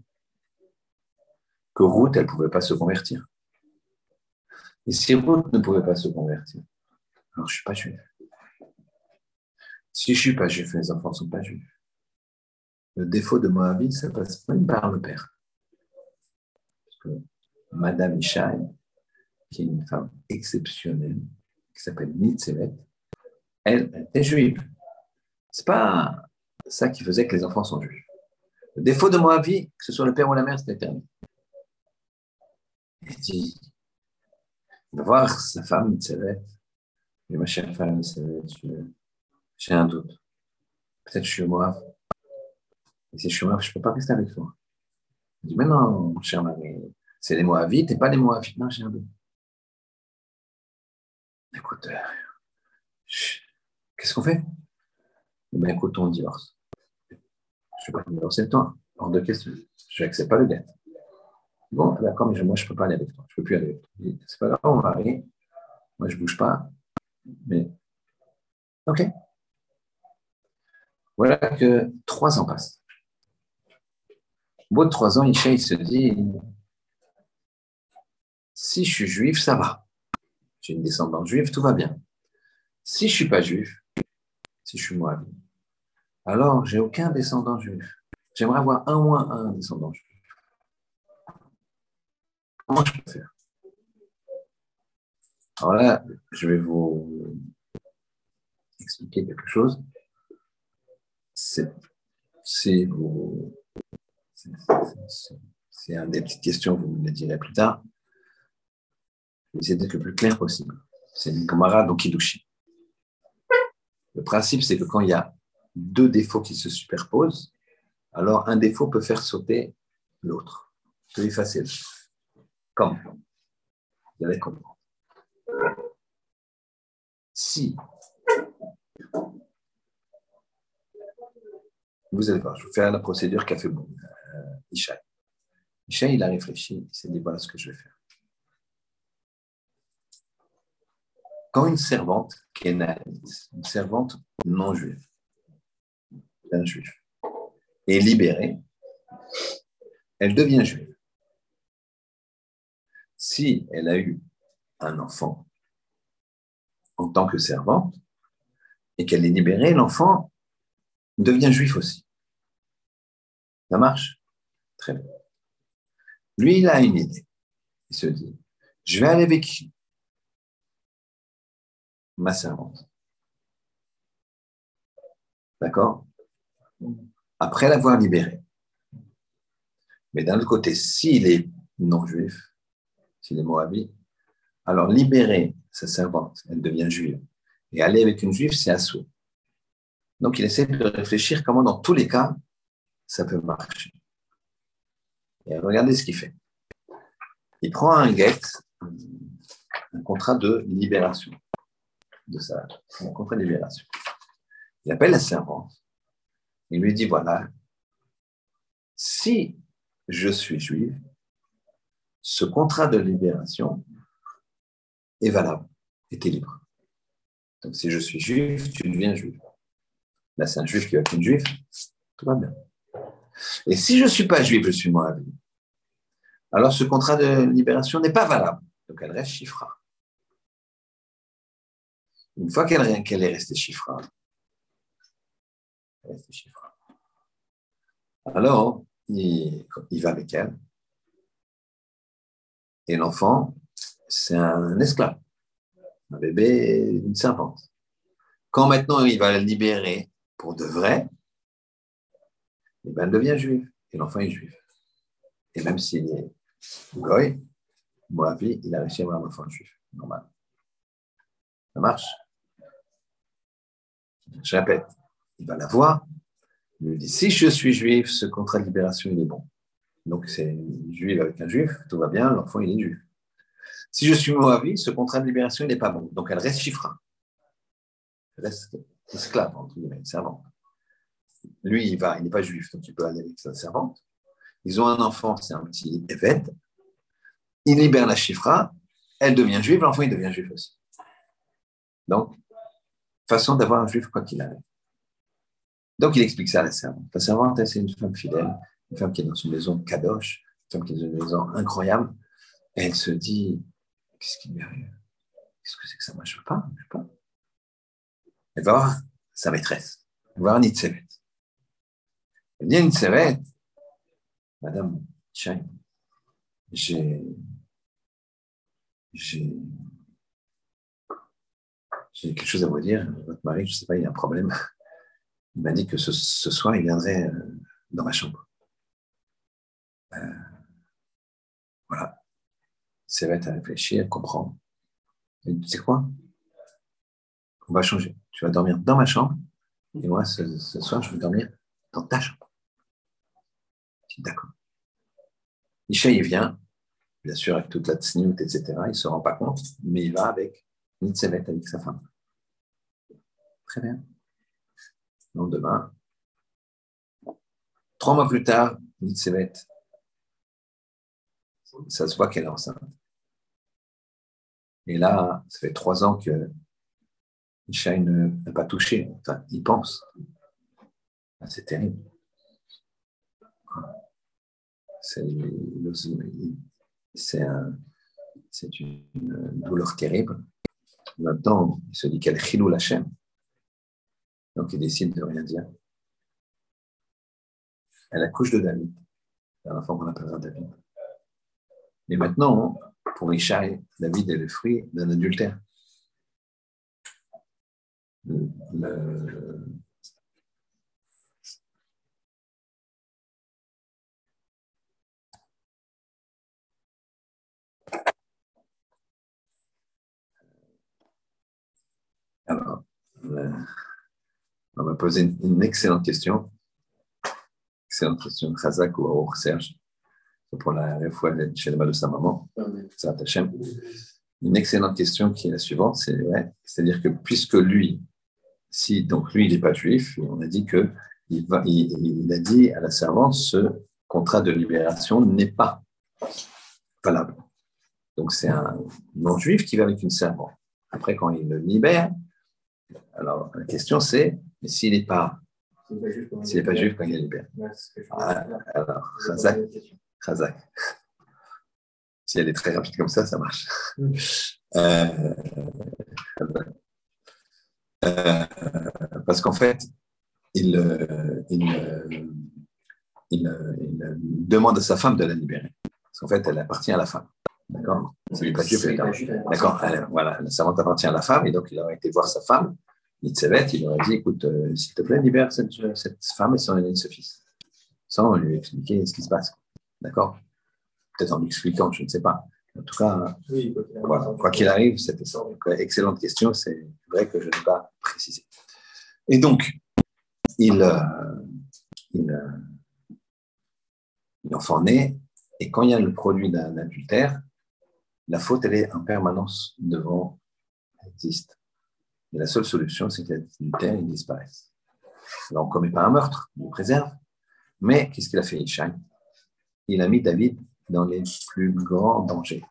Que Ruth, elle ne pouvait pas se convertir. Et si Ruth ne pouvait pas se convertir, alors je ne suis pas juif. Si je ne suis pas juif, mes enfants ne sont pas juifs. Le défaut de Moabit, ça passe même par le père. Parce que Madame Ishaï, qui est une femme exceptionnelle, qui s'appelle Nitzelet, elle, elle était juive. C'est pas ça qui faisait que les enfants sont juifs. Le défaut de Moabi, que ce soit le père ou la mère, c'était permis. Il dit, voir sa femme, Tsevet. Et ma chère femme, j'ai un doute. Peut-être je suis Moab. Et si je suis Moab, je ne peux pas rester avec toi. Il dit, mais non, mon cher mari, c'est les Moabites et pas les Moabites. Non, j'ai un doute. Écoute, euh, qu'est-ce qu'on fait? Eh bien, écoute, on divorce. Je ne vais pas divorcer de toi. Hors de question. Je n'accepte pas le dette. Bon, d'accord, mais moi, je ne peux pas aller avec toi. Je ne peux plus aller avec toi. C'est pas grave, on va aller. Moi, je ne bouge pas. Mais, OK. Voilà que trois ans passent. Au bout de trois ans, Isha, il se dit si je suis juif, ça va. J'ai une descendance juive, tout va bien. Si je ne suis pas juif, si je suis moi, alors j'ai aucun descendant juif. J'aimerais avoir un moins un descendant juif. Comment je peux faire? Alors là, je vais vous expliquer quelque chose. C'est c'est une des petites questions, vous me le direz plus tard. Je vais essayer d'être le plus clair possible. C'est une camarade donc Kidushi. Le principe, c'est que quand il y a deux défauts qui se superposent, alors un défaut peut faire sauter l'autre, peut effacer l'autre. Comme Vous allez comprendre. Si vous allez voir, je vais faire la procédure qu'a fait bon, euh, Ishaï. Ishaï, il a réfléchi, il s'est dit voilà ce que je vais faire. Quand une servante, est une servante non juive, juif, est libérée, elle devient juive. Si elle a eu un enfant en tant que servante et qu'elle est libérée, l'enfant devient juif aussi. Ça marche Très bien. Lui, il a une idée. Il se dit, je vais aller avec qui Ma servante. D'accord? Après l'avoir libéré. Mais d'un autre côté, s'il est non-juif, s'il est moabite, alors libérer sa servante, elle devient juive, et aller avec une juive, c'est assaut. Donc il essaie de réfléchir comment dans tous les cas, ça peut marcher. Et regardez ce qu'il fait. Il prend un get, un contrat de libération, de sa, un contrat de libération. Il appelle la servante il lui dit, voilà, si je suis juif, ce contrat de libération est valable, est libre. Donc si je suis juif, tu deviens juif. Là, c'est un juif qui va être une juif, tout va bien. Et si je ne suis pas juif, je suis moi alors ce contrat de libération n'est pas valable. Donc elle reste chiffra. Une fois qu'elle est restée chiffra, alors il, va avec elle. Et l'enfant, c'est un esclave, un bébé, une servante. Quand maintenant il va la libérer pour de vrai, eh ben, elle devient juive. Et l'enfant est juif. Et même s'il est goy, Moavi, il a réussi à avoir un enfant juif. Normal. Ça marche Je répète, il va la voir. Il lui dit si je suis juif, ce contrat de libération, il est bon. Donc, c'est juif avec un juif, tout va bien, l'enfant, il est juif. Si je suis Moavi, ce contrat de libération, il n'est pas bon. Donc, elle reste chiffra. Elle reste esclave, entre guillemets, servante. Lui, il va, il n'est pas juif, donc il peut aller avec sa servante. Ils ont un enfant, c'est un petit évêque. Il libère la chifra, elle devient juive, l'enfant, il devient juif aussi. Donc, façon d'avoir un juif quoi qu'il arrive. Donc, il explique ça à la servante. La servante, c'est une femme fidèle, une femme qui est dans une maison kadosh, une femme qui est dans une maison incroyable. Elle se dit, qu'est-ce qui lui arrive? Qu'est-ce que c'est que ça? Moi, je ne veux pas, je pas. Elle va voir sa maîtresse, voir Nitzevet. Elle dit Madame Chang, j'ai j'ai quelque chose à vous dire. Votre mari, je ne sais pas, il y a un problème. Il m'a dit que ce, soir, il viendrait euh, dans ma chambre. Euh, voilà. C'est va à réfléchir, comprendre. Et tu sais quoi? On va changer. Tu vas dormir dans ma chambre et moi, ce, soir, je vais dormir dans ta chambre. D'accord. Isha, il vient, bien sûr, avec toute la tsniout, etc. Il ne se rend pas compte, mais il va avec Nitzemet, avec sa femme. Très bien. Lendemain, trois mois plus tard, Nitzemet, ça se voit qu'elle est enceinte. Et là, ça fait trois ans que Ishaï n'a pas touché. Enfin, il pense. Ah, c'est terrible. C'est une, douleur terrible. Maintenant, il se dit qu'elle chilou la chaîne. Donc, il décide de rien dire. Elle accouche de David, l'enfant qu'on appellera David. Mais maintenant, pour Ishaï, David est le fruit d'un adultère. Le, Alors, euh, on m'a posé une, excellente question. Excellente question. Khazak ou Serge. Pour la fois chez le de sa maman. Une excellente question qui est la suivante. C'est à dire que puisque lui, si donc lui, il n'est pas juif, on a dit que il, va, il, a dit à la servante ce contrat de libération n'est pas valable. Donc c'est un non-juif qui va avec une servante. Après, quand il le libère, alors, la question c'est, mais s'il n'est pas, s'il n'est pas juif quand il est libéré. Ah, alors, Khazak. Si elle est très rapide comme ça, ça marche. Mm. Euh, euh, parce qu'en fait, il, euh, il, il, demande à sa femme de la libérer. Parce qu'en fait, elle appartient à la femme. D'accord? C'est pas juif. D'accord Voilà, la servante appartient à la femme, et donc il aurait été voir sa femme Nitzevet, il aurait dit écoute, euh, s'il te plaît, libère cette, femme et son aîné, ce fils. Sans lui expliquer ce qui se passe. D'accord? Peut-être en lui expliquant, je ne sais pas. En tout cas, quoi qu'il arrive, c'était ça. excellente question, c'est vrai que je n'ai pas précisé. Et donc, il, euh, il, euh, enfant naît, et quand il y a le produit d'un adultère, la faute, elle est en permanence devant, elle existe. Et la seule solution, c'est que terre il disparaisse. Alors, on ne commet pas un meurtre, on le préserve. Mais qu'est-ce qu'il a fait, Ishaï Il a mis David dans les plus grands dangers.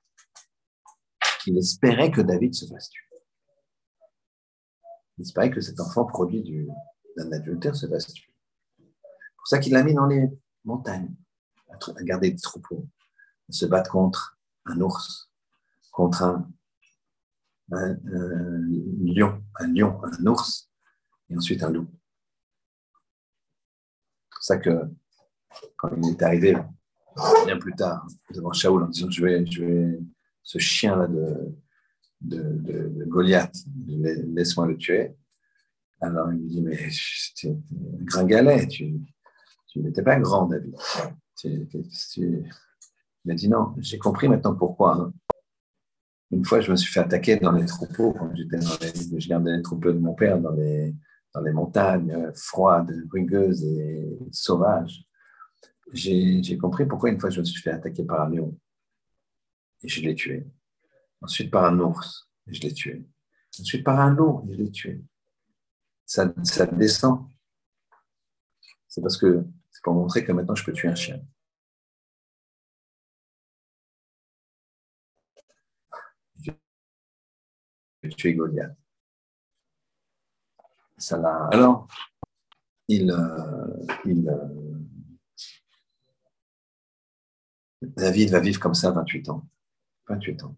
Il espérait que David se fasse tuer. Il espérait que cet enfant produit d'un adultère se fasse tuer. C'est pour ça qu'il l'a mis dans les montagnes, à garder des troupeaux, à se battre contre un ours, contre un un, lion, un lion, un ours, et ensuite un loup. C'est pour ça que quand il est arrivé bien plus tard devant Shaoul en disant je vais, je vais ce chien-là de, de, Goliath, laisse-moi le tuer. Alors il me dit mais tu es un gringalet, tu, tu n'étais pas grand David. Il a dit non, j'ai compris maintenant pourquoi. Hein. Une fois, je me suis fait attaquer dans les troupeaux quand j'étais dans les, je gardais les troupeaux de mon père dans les, montagnes euh, froides, rugueuses et sauvages. J'ai compris pourquoi une fois je me suis fait attaquer par un lion et je l'ai tué. Ensuite par un ours et je l'ai tué. Ensuite par un loup et je l'ai tué. Ça, ça descend. C'est parce que c'est pour montrer que maintenant je peux tuer un chien. Tuer Goliath. Ça Alors, il, euh, il euh, David va vivre comme ça 28 ans. 28 ans.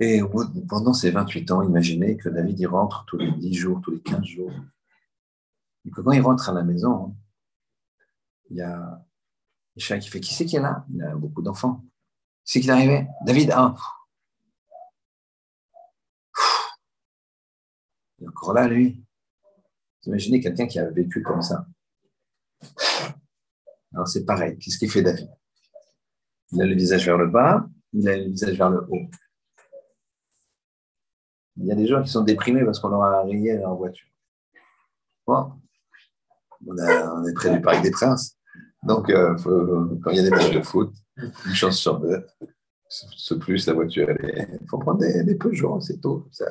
Et pendant ces 28 ans, imaginez que David y rentre tous les 10 jours, tous les 15 jours. Et que quand il rentre à la maison, il y a Isha qui fait Qui c'est qui est là? Il a beaucoup d'enfants. Qui c'est qui est arrivé? David, ah, Est encore là, lui. Imaginez quelqu'un qui a vécu comme ça. Alors c'est pareil. Qu'est-ce qu'il fait David? Il a le visage vers le bas, il a le visage vers le haut. Il y a des gens qui sont déprimés parce qu'on leur a rayé leur voiture. Bon, on, est près du Parc des Princes. Donc, euh, quand il y a des matchs de foot, une chance sur deux, ce plus la voiture, il faut prendre des, des Peugeot, c'est tôt. Ça,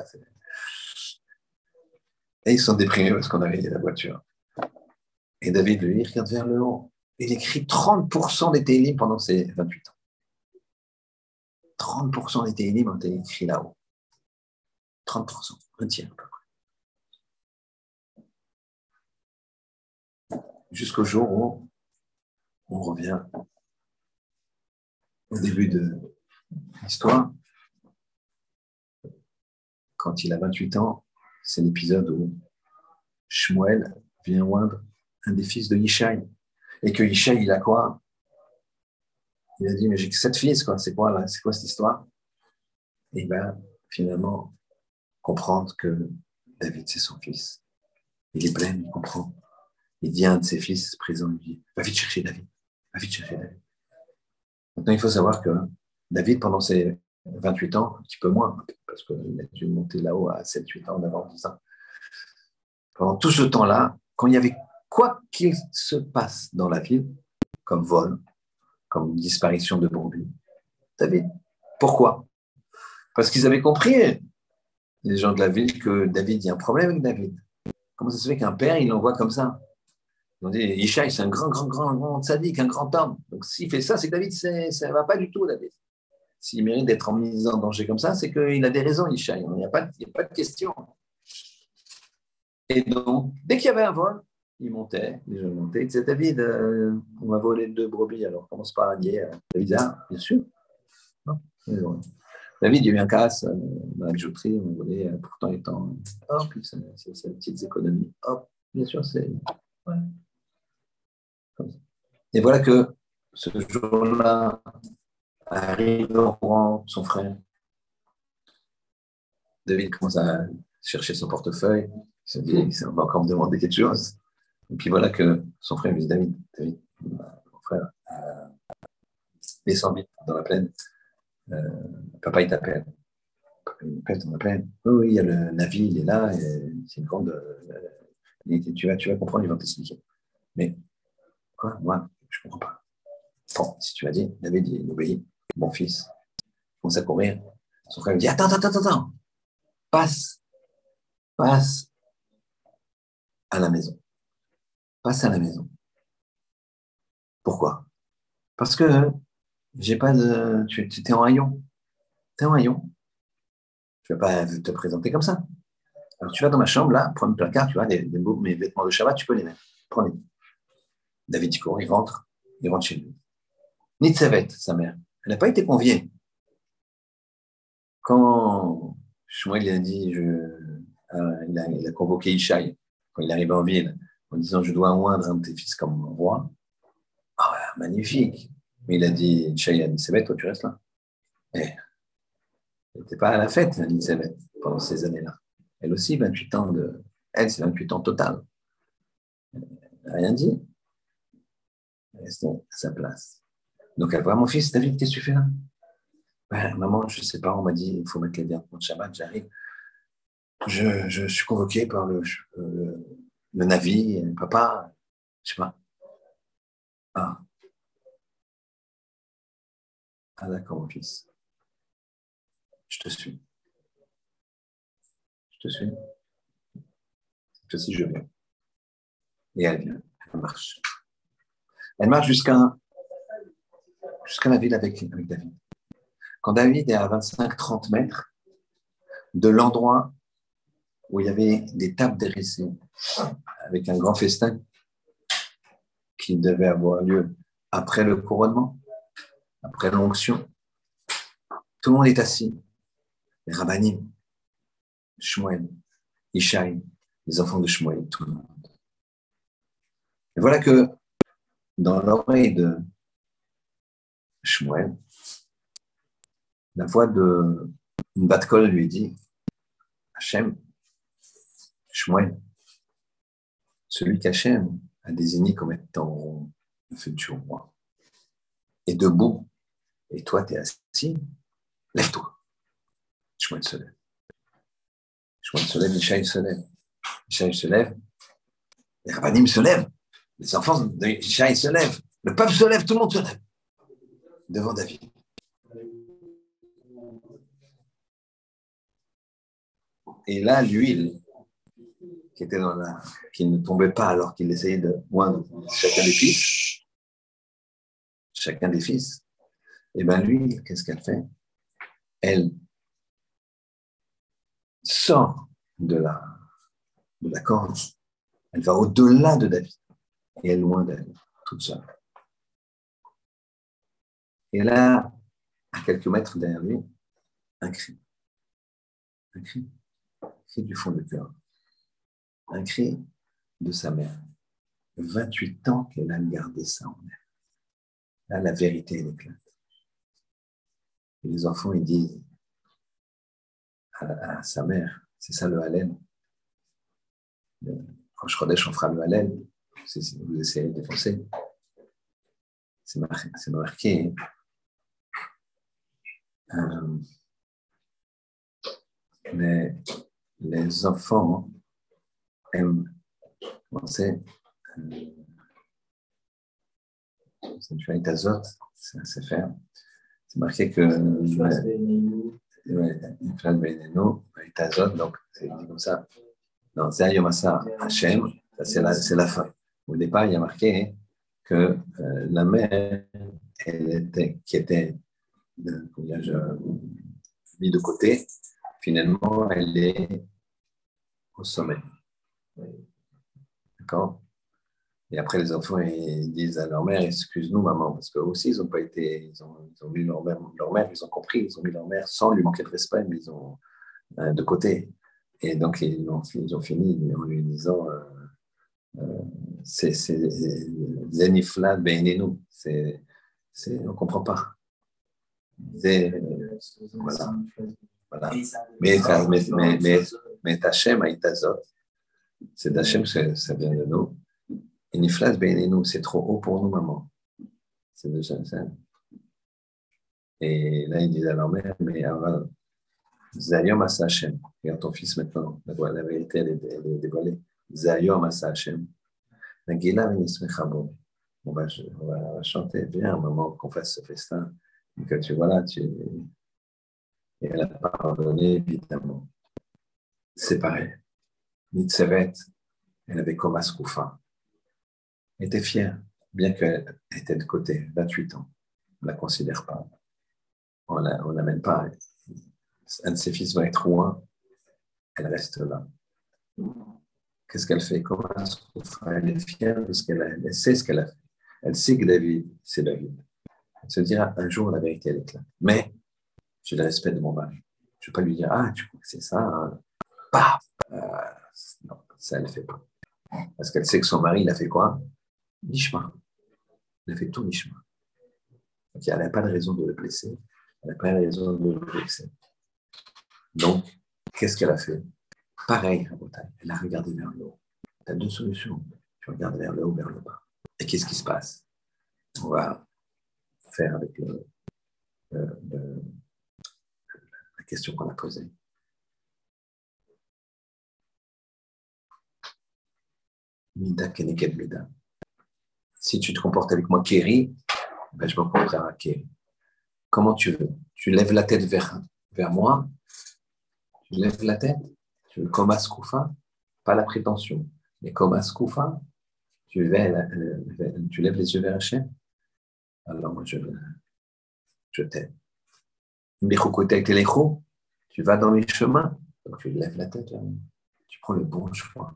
et ils sont déprimés parce qu'on a la voiture. Et David, lui, il regarde vers le haut. Il écrit 30% des télim pendant ses 28 ans. 30% des télim ont été écrits là-haut. 30%, un tiers à peu près. Jusqu'au jour où on revient au début de l'histoire. Quand il a 28 ans, c'est l'épisode où Shmuel vient oindre un des fils de Yishai. Et que Yishai, il a quoi? Il a dit, mais j'ai que sept fils, quoi. C'est quoi, là? C'est quoi cette histoire? Et il va finalement comprendre que David, c'est son fils. Il est plein, il comprend. Il dit à un de ses fils présent, il dit, va vite chercher David. Va vite chercher David. Maintenant, il faut savoir que David, pendant ses 28 ans, un petit peu moins, parce qu'il a dû là-haut à 7-8 ans d'avance ça. Pendant tout ce temps-là, quand il y avait quoi qu'il se passe dans la ville, comme vol, comme disparition de brebis, David, pourquoi? Parce qu'ils avaient compris, les gens de la ville, que David, il y a un problème avec David. Comment ça se fait qu'un père, il l'envoie comme ça? Ils ont dit, Ishaï, c'est un grand, grand, grand, grand sadique, un grand homme. Donc s'il fait ça, c'est que David, ça ne va pas du tout, David s'il mérite d'être en mise en danger comme ça, c'est qu'il a des raisons, Ishaï. Il n'y a, pas, pas de question. Et donc, dès qu'il y avait un vol, il montait, les gens montaient. Il disait David, euh, on m'a volé deux brebis, alors commence pas à nier. David ah, bien sûr. David, il y a eu un casse euh, dans la bijouterie, on a volé, euh, pourtant étant. Hop, c'est des petites économies. Hop, bien sûr, c'est. Et voilà que ce jour-là, arrive au courant son frère. David commence à chercher son portefeuille. Il se dit, on va encore me demander quelque chose. Et puis voilà que son frère lui dit, David, David, mon frère, euh, descend vite dans la plaine. Euh, papa, il t'appelle. Il m'appelle plaine. Oui, il y a le navire, il est là. C'est une grande. Euh, tu, vas, tu vas comprendre, il va t'expliquer. Mais, quoi, moi, je ne comprends pas. Bon, si tu as dit, David, il obéit mon fils, commence à courir. Son frère lui dit Attends, attends, attends, attends, passe, passe à la maison. Passe à la maison. Pourquoi? Parce que j'ai pas de. Tu, es en rayon. Tu es en. Je ne vais pas te présenter comme ça. Alors tu vas dans ma chambre, là, prends le placard, tu vois, mes vêtements de Shabbat, tu peux les mettre. Prends-les. David, il court, il rentre, il rentre chez lui. Nitzevet, sa mère, elle n'a pas été conviée. Quand Shmuel a dit, je, euh, il, a, convoqué Ishaï quand il arrive en ville en disant Je dois moindre un de tes fils comme roi. Ah, magnifique. Mais il a dit Ishaï a dit toi tu restes là. Eh, elle n'était pas à la fête, Elisabeth, pendant ces années-là. Elle aussi, 28 ans de. Elle, c'est 28 ans total. Elle n'a rien dit. Elle est à sa place. Donc elle voit mon fils, David, qu'est-ce que tu fais là? Ben, Maman, je ne sais pas, on m'a dit il faut mettre les biens pour le Shabbat, j'arrive. Je, je, suis convoqué par le, le, le papa, je sais pas. Ah. Ah d'accord, mon fils. Je te suis. Je te suis. Je te suis, je viens. Et elle vient, elle marche. Elle marche jusqu'à jusqu'à la ville avec, avec David. Quand David est à 25-30 mètres de l'endroit où il y avait des tables dressées avec un grand festin qui devait avoir lieu après le couronnement, après l'onction. Tout le monde est assis. Les rabbinim, Shmuel, Ishaï, les enfants de Shmuel, tout le monde. Et voilà que dans l'oreille de Shmuel, la voix de batte-colle lui dit Hachem, Shmuel, celui qu'Hachem a désigné comme étant le futur roi, est debout, et toi tu es assis, lève-toi. Shmuel se lève. Shmuel se lève, Mishaïl se lève. Mishaïl se lève, les rabbinim se lèvent, les enfants de Mishaïl se lèvent, le peuple se lève, tout le monde se lève devant David. Et là, l'huile qui était dans la, qui ne tombait pas alors qu'il essayait de moindre chacun des fils, chacun des fils, et eh bien l'huile, qu'est-ce qu'elle fait? Elle sort de la, de la corde, elle va au-delà de David, et elle est loin d'elle, toute seule. Et là, à quelques mètres derrière lui, un cri. Un cri. Un cri du fond du cœur. Un cri de sa mère. 28 ans qu'elle a gardé ça en elle. Là, la vérité, elle éclate. Et les enfants, ils disent à, sa mère, c'est ça le haleine. Quand je redèche, on le haleine. Vous essayez de défoncer. C'est marqué euh, les, les, enfants aiment penser. Euh, c'est une faillite azote, c'est assez faire. C'est marqué que. Phrase Beneno, faillite azote, donc c'est dit comme ça. Dans Zayomasa Hashem, c'est la, la fin. Au départ, il y a marqué que euh, la mère, elle était, qui était mis de côté, finalement, elle est au sommet. D'accord? Et après, les enfants ils disent à leur mère Excuse-nous, maman, parce qu'eux aussi, ils n'ont pas été. Ils ont, ils mis leur mère, leur mère, ils ont compris, ils ont mis leur mère sans lui manquer de respect, mais ils ont euh, de côté. Et donc, ils ont, ils ont fini en lui disant euh, euh C'est Zenifla Benenu. On ne comprend pas. Voilà. voilà. Mais, mais, mais, mais, mais Tachem Aïtazot, c'est Tachem, ça vient de nous. Et Niflas nous, c'est trop haut pour nous, maman. C'est de Shenzhen. Et là, il dit à leur mère, mais alors, Zayom Asa Hashem. Regarde ton fils maintenant, la, vérité, elle est, elle est dévoilée. Zayom Asa Hashem. Nagila On va, on va chanter, bien, maman, qu'on fasse ce festin que tu vois là, tu... Et elle a pardonné, évidemment. C'est pareil. Elle avait comme Askoufa. Elle était fière, bien qu'elle était de côté, 28 ans. On ne la considère pas. On ne l'amène pas. Un de ses fils va être loin. Elle reste là. Qu'est-ce qu'elle fait? Comme Askoufa, elle est fière de ce qu'elle. Elle sait ce qu'elle a fait. Elle sait que David, c'est David se dira un jour la vérité elle éclate. Mais j'ai le respect de mon mari. Je ne vais pas lui dire, ah, tu crois que c'est ça hein. Paf euh, Non, ça, elle ne fait pas. Parce qu'elle sait que son mari, il a fait quoi? Mi-chemin. Il a fait tout mi-chemin. Donc, elle n'a pas de raison de le blesser. Elle n'a pas de raison de le blesser. Donc, qu'est-ce qu'elle a fait? Pareil, elle a regardé vers le haut. Tu as deux solutions. Tu regardes vers le haut, vers le bas. Et qu'est-ce qui se passe? On va faire avec la question qu'on a posée. Mida Keneged Mida. Si tu te comportes avec moi, Kéri, ben je me comporterai à Kéri. Comment tu veux? Tu lèves la tête vers, vers moi Tu lèves la tête Tu veux comme Askoufa Pas la prétention, mais comme Askoufa tu, tu lèves les yeux vers Hachem Alors moi, je, je t'aime. Tu vas dans les chemins, donc tu lèves la tête Tu prends le bon choix.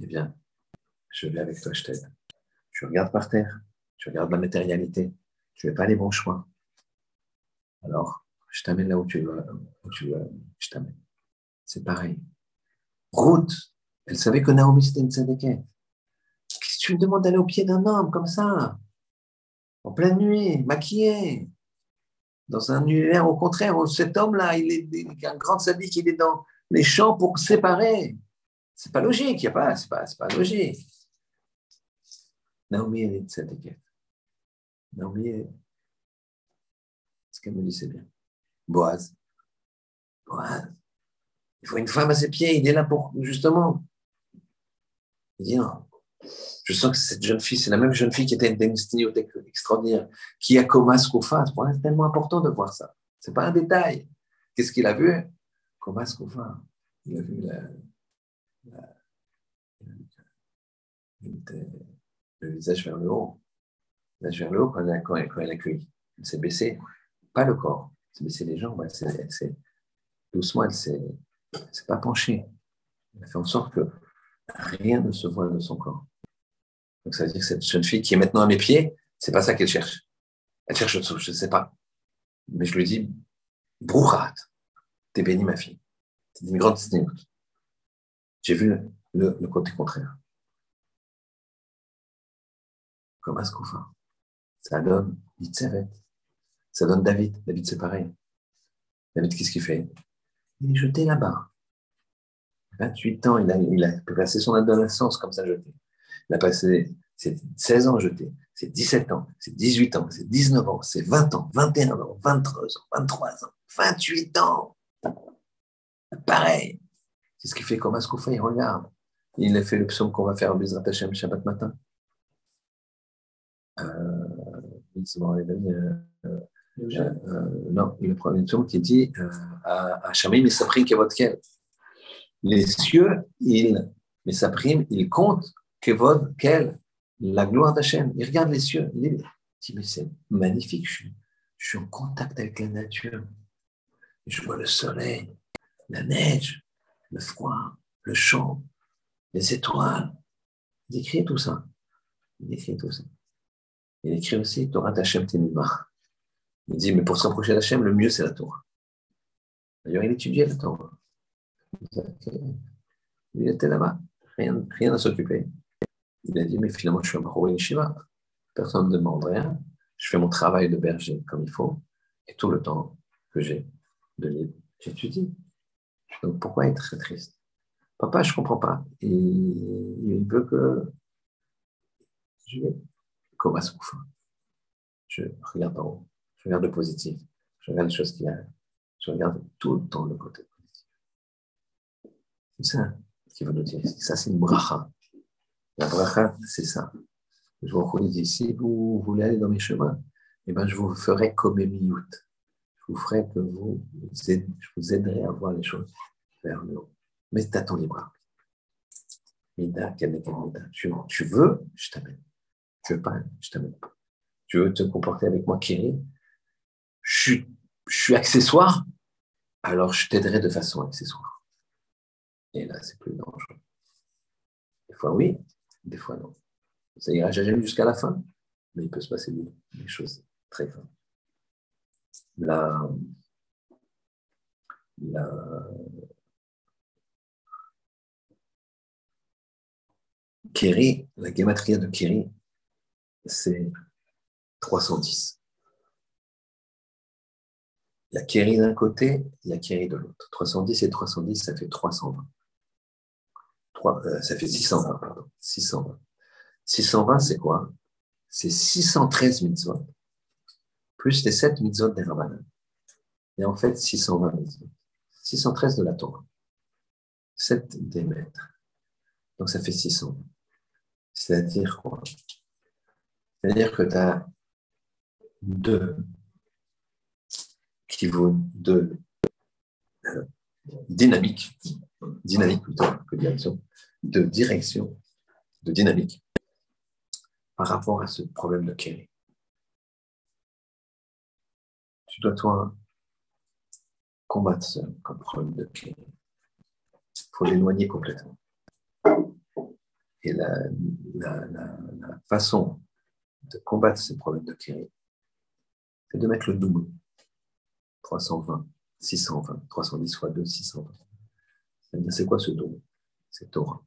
Eh bien, je vais avec toi, je t'aide. Tu regardes par terre, tu regardes la matérialité, tu ne fais pas les bons choix. Alors, je t'amène là où tu veux, je t'amène. C'est pareil. Route, elle savait que Naomi c'était une. Qu'est-ce que tu me demandes d'aller au pied d'un homme comme ça? En pleine nuit, maquillé Dans un univers, au contraire, où cet homme-là, il est un grand sadique, il est dans les champs pour séparer. C'est pas logique, y a pas, c'est pas, pas logique. Naomi, elle est équipe. Naomi, ce qu'elle me dit, c'est bien. Boaz. Boaz. Il faut une femme à ses pieds, il est là pour, justement. Il dit, non. Je sens que cette jeune fille, c'est la même jeune fille qui était une sténiothèque extraordinaire, qui a Komas Koufa. C'est tellement important de voir ça. C'est pas un détail. Qu'est-ce qu'il a vu? Komas Koufa. Il a vu le visage vers le haut. Le visage vers le haut quand elle, quand elle, accueille. Elle s'est baissée, pas le corps, elle s'est baissée les jambes, doucement, elle s'est, s'est pas penchée. Elle a fait en sorte que rien ne se voit de son corps. Donc ça veut dire que cette jeune fille qui est maintenant à mes pieds, c'est pas ça qu'elle cherche. Elle cherche autre chose, je ne sais pas. Mais je lui dis, Brouchat, t'es bénie ma fille. C'est une grande stigmate. J'ai vu le, côté contraire. Comme Askoufa. Ça donne Yitzheret. Ça donne David. David, c'est pareil. David, qu'est-ce qu'il fait? Il est jeté là-bas. 28 ans, il a, il a passé son adolescence comme ça jeté. Il a passé ses 16 ans jeté, c'est 17 ans, c'est 18 ans, c'est 19 ans, c'est 20 ans, 21 ans, 23 ans, 23 ans, 28 ans. Pareil. C'est ce qu'il fait comme Askoufa, il regarde. Il a fait le psaume qu'on va faire au Bezrat Hashem Shabbat matin. Euh, euh, euh, non, il prend une psaume qui dit à Shamim et Saprim Kevod Les cieux, ils, mais Saprim, ils comptent Kevod Kel, la gloire d'Hachem. Il regarde les cieux. Il dit, mais c'est magnifique, je suis, je suis en contact avec la nature. Je vois le soleil, la neige, le froid, le champ, les étoiles. Il écrit tout ça. Il écrit tout ça. Il écrit aussi Torah Hashem Temimah. Il dit, mais pour se rapprocher d'Hachem, le mieux, c'est la Torah. D'ailleurs, il étudiait la Torah. Il était là-bas, rien, rien à s'occuper. Il a dit, mais finalement, je suis un Bahou Yeshiva. Personne ne demande rien. Je fais mon travail de berger comme il faut. Et tout le temps que j'ai de libre, j'étudie. Donc pourquoi être très triste Papa, je ne comprends pas. Et il veut que je comme à Je regarde en haut. Je regarde le positif. Je regarde les choses qui arrivent. Je regarde tout le temps le côté. C'est ça qu'il veut nous dire. Ça, c'est une bracha. La bracha, c'est ça. Je vous dis, si vous voulez aller dans mes chemins, eh ben, je vous ferai comme Emiout. Je vous ferai que vous, je vous aiderai à voir les choses vers le haut. Mais tu as ton libre Tu, tu veux, je t'amène. Tu veux pas, je t'amène pas. Tu veux te comporter avec moi, Kiri? Je je suis accessoire, alors je t'aiderai de façon accessoire. Et là, c'est plus dangereux. Des fois, oui, des fois, non. Ça ira jamais jusqu'à la fin, mais il peut se passer des choses très graves. La, la, Kéri, la gématria de Kéri, c'est 310. Il y a Kéri d'un côté, il y a Kéri de l'autre. 310 et 310, ça fait 320. Euh, ça fait 620, pardon. 620. 620, c'est quoi? C'est 613 mitzvot, plus les 7 mitzvot des Ramadan. Et en fait, 620 mitzvot. 613 de la Torah. 7 des maîtres. Donc ça fait 620. C'est-à-dire quoi? C'est-à-dire que tu as deux qui vont de euh, dynamique, dynamique plutôt que direction, de direction, de dynamique par rapport à ce problème de Kerry. Tu dois, toi, combattre ce problème de Kerry. Il faut l'éloigner complètement. Et la, façon de combattre ces problèmes de Kiri, c'est de mettre le double. 320, 620, 310 fois 2, 620. C'est quoi ce double C'est Torah.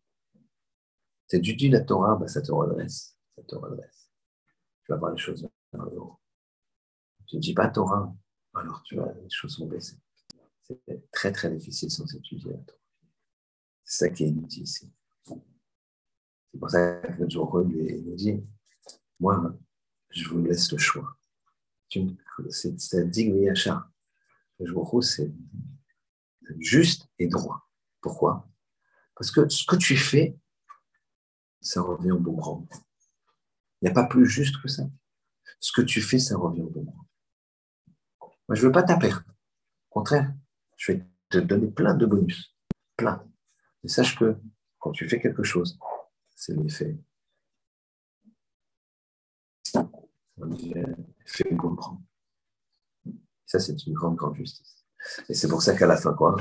C'est du dit la Torah, bah, ça te redresse. Ça te redresse. Tu vas voir les choses dans le haut. Tu ne dis pas Torah, alors tu les choses sont baissées. C'est très très difficile sans étudier la Torah. C'est ça qui est inutile ici. C'est pour ça que Joe lui nous dit Moi, je vous laisse le choix. C'est un digne achat. Le c'est juste et droit. Pourquoi? Parce que ce que tu fais, ça revient au bon boomerang. Il n'y a pas plus juste que ça. Ce que tu fais, ça revient au bon boomerang. Moi, je ne veux pas ta. Au contraire, je vais te donner plein de bonus. Plein. Et sache que quand tu fais quelque chose, c'est l'effet. Fait comprendre. Ça, c'est une grande, grande justice. Et c'est pour ça qu'à la fin, quoi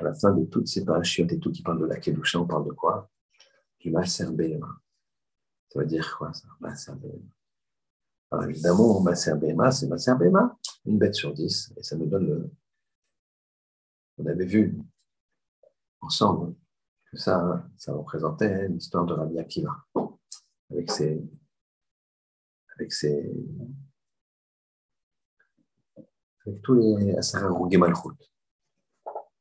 À la fin de toutes ces parachutes et tout qui parlent de la Kedusha, on parle de quoi? Du Maser. Ça veut dire quoi, ça? Maser Alors évidemment, Maser c'est Maser une bête sur dix, et ça nous donne le. On avait vu ensemble ça, ça représentait l'histoire de Rabbi Akiva, avec ses, avec ses, avec tous les Asara Malchut.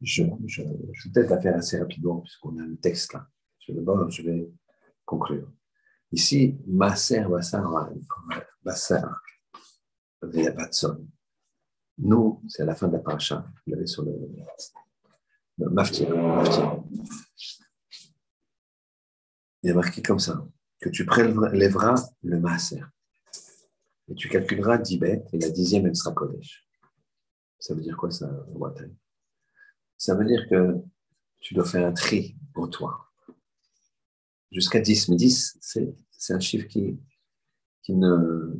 Je, je, je vais peut-être faire assez rapidement, puisqu'on a le texte là. Je, d'abord, je vais conclure. Ici, Maser Bassar Bassar Batson. Nous, c'est à la fin de la paracha. Vous l'avez sur le, le maftir, il est marqué comme ça, que tu prélèveras le maaser. Et tu calculeras 10 bêtes, et la dixième, elle sera Kodesh. Ça veut dire quoi ça, Ça veut dire que tu dois faire un tri pour toi. Jusqu'à 10. Mais 10, c'est un chiffre qui, qui ne.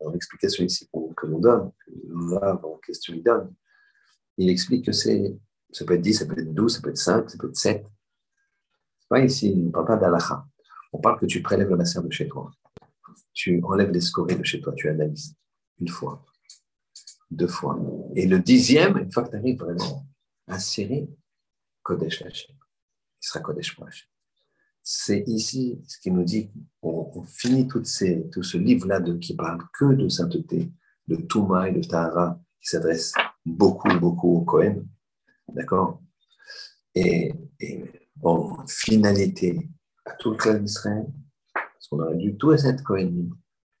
Dans l'explication ici que l'on donne, là, en question, il donne, il explique que c'est. Ça peut être 10, ça peut être 12, ça peut être 5, ça peut être 7 pas ici, on ne parle pas d'Alaha. On parle que tu prélèves le masser de chez toi. Tu enlèves les scories de chez toi, tu analyses. Une fois, deux fois. Et le dixième, une fois que tu arrives vraiment à serrer, Kodesh Lachem. Il sera Kodesh pour C'est ici ce qui nous dit on, finit tout ce livre-là qui parle que de sainteté, de Touma et de Tahara, qui s'adresse beaucoup, beaucoup au Kohen. D'accord? Et, en finalité à tout le clan d'Israël, parce qu'on aurait dû tout être Kohen.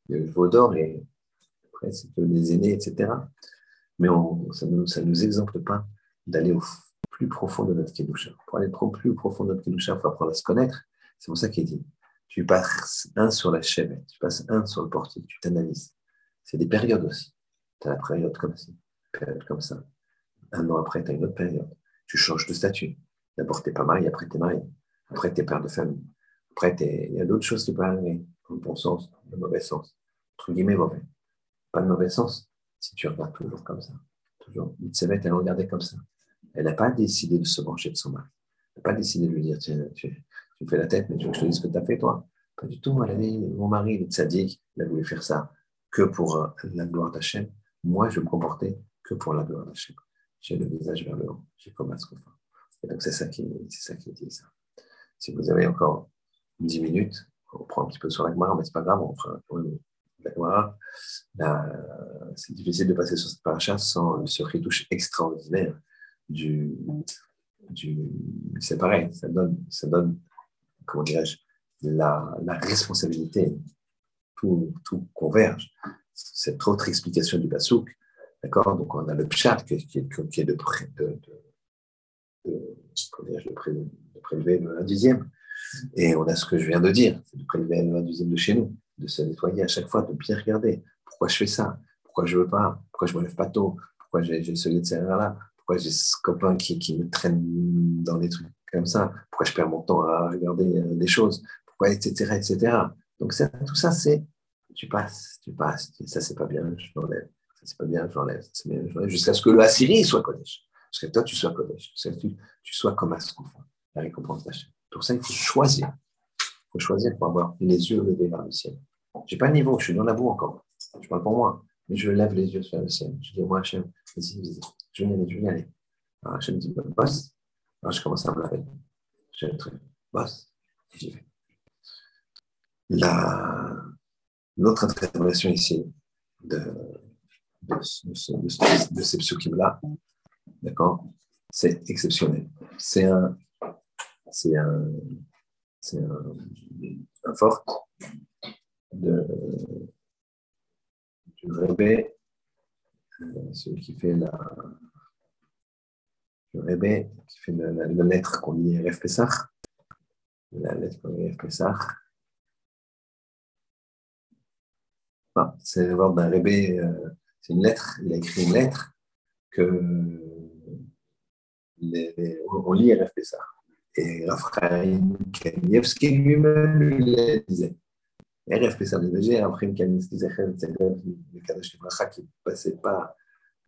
Le Vaudor et après, c'est les aînés, etc. Mais ça ne nous, ça nous exempte pas d'aller au plus profond de notre Kedusha. Pour aller au plus profond de notre Kedusha, il faut apprendre à se connaître. C'est pour ça qu'il dit tu passes un sur la chèvre, tu passes un sur le portique, tu t'analyses. C'est des périodes aussi. Tu as la période comme ça, période comme ça. Un an après, tu as une autre période. Tu changes de statut. D'abord, tu n'es pas marié, après, tu es marié. Après, tu es père de famille. Après, il y a d'autres choses qui peuvent arriver, dans le bon sens, le mauvais sens. Entre guillemets, mauvais. Pas de mauvais sens, si tu regardes toujours comme ça. Toujours. Mitsevet, elle regardait comme ça. Elle n'a pas décidé de se brancher de son mari. Elle n'a pas décidé de lui dire tu, tu, me fais la tête, mais tu veux que je te dise ce que tu as fait, toi? Pas du tout. Mon mari, est sadique, il a voulu faire ça que pour euh, la gloire d'Hachem. Moi, je me comporter que pour la gloire d'Hachem. j'ai le visage vers le haut, j'ai comme un scrophin. Et donc c'est ça qui, c'est dit ça. Si vous avez encore 10 minutes, on prend un petit peu sur la Gemara, mais c'est pas grave, on la Gemara. C'est difficile de passer sur cette paracha sans ce retouche extraordinaire du, du c'est pareil, ça donne, ça donne comment dirais-je, la, la, responsabilité, tout, tout converge. Cette autre explication du Basouk, d'accord? Donc on a le pshat qui, qui, qui est de, de, de, de, de prélever le 1 dixième, et on a ce que je viens de dire, c'est de prélever le 1 dixième de chez nous, de se nettoyer à chaque fois, de bien regarder. Pourquoi je fais ça, pourquoi je veux pas, pourquoi je me lève pas tôt, pourquoi j'ai ce de là, pourquoi j'ai ce copain qui, me traîne dans des trucs comme ça? Pourquoi je perds mon temps à regarder euh, des choses? Pourquoi, etc., etc. Donc tout ça, c'est tu passes, tu passes. Ça, c'est pas bien, je l'enlève. Ça, c'est pas bien, je l'enlève. Jusqu'à ce que le Assyrie soit Kodesh. Jusqu'à toi, tu sois Kodesh. Jusqu'à que tu, sois comme Askoufa, la récompense d'achat. Pour ça, il faut choisir. Il faut choisir pour avoir les yeux levés vers le ciel. Je n'ai pas le niveau, je suis dans la boue encore. Je parle pour moi. Mais je lève les yeux vers le ciel. Je dis, moi, Hachem, vas-y, vas-y. Je vais y aller, je vais y aller. Alors boss. Alors je commence à me laver. J'ai le truc, boss. Et j'y vais. L'autre interprétation ici de, de, de, de ces psukim-là, d'accord, c'est exceptionnel. C'est un, c'est un, c'est un, fort de, du euh, celui qui fait la, le Rebbe qui fait la, lettre qu'on lit RF Pessah, la lettre qu'on lit RF Pessah. Ah, c'est l'ordre d'un Rebbe, euh, c'est une lettre, il a écrit une lettre que les, on lit RF Pessah. Et Raphaël Kanievski lui-même lui disait. RF Pessah, le Raphaël Kanievski disait le Kadosh Bracha qui ne passait pas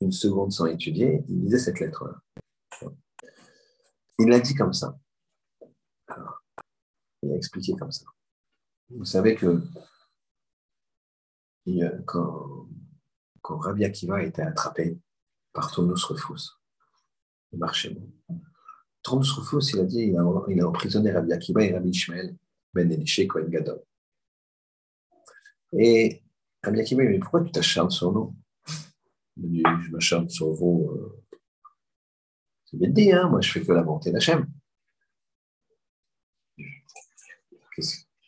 une seconde sans étudier, il lisait cette lettre-là. Il l'a dit comme ça. Il a expliqué comme ça. Vous savez que quand, Rabbi Akiva été attrapé par Tonus Rufus, il marchait. Tonus Rufus, il a dit, il a, il a emprisonné Rabbi Akiva et Rabbi Ishmael Ben Elishe Kohen Gadol. Et Akiva, il dit, pourquoi tu t'acharnes sur nous? Il dit, je m'acharne sur vous. Euh, c'est bien dit, hein moi je fais que la volonté d'Hachem.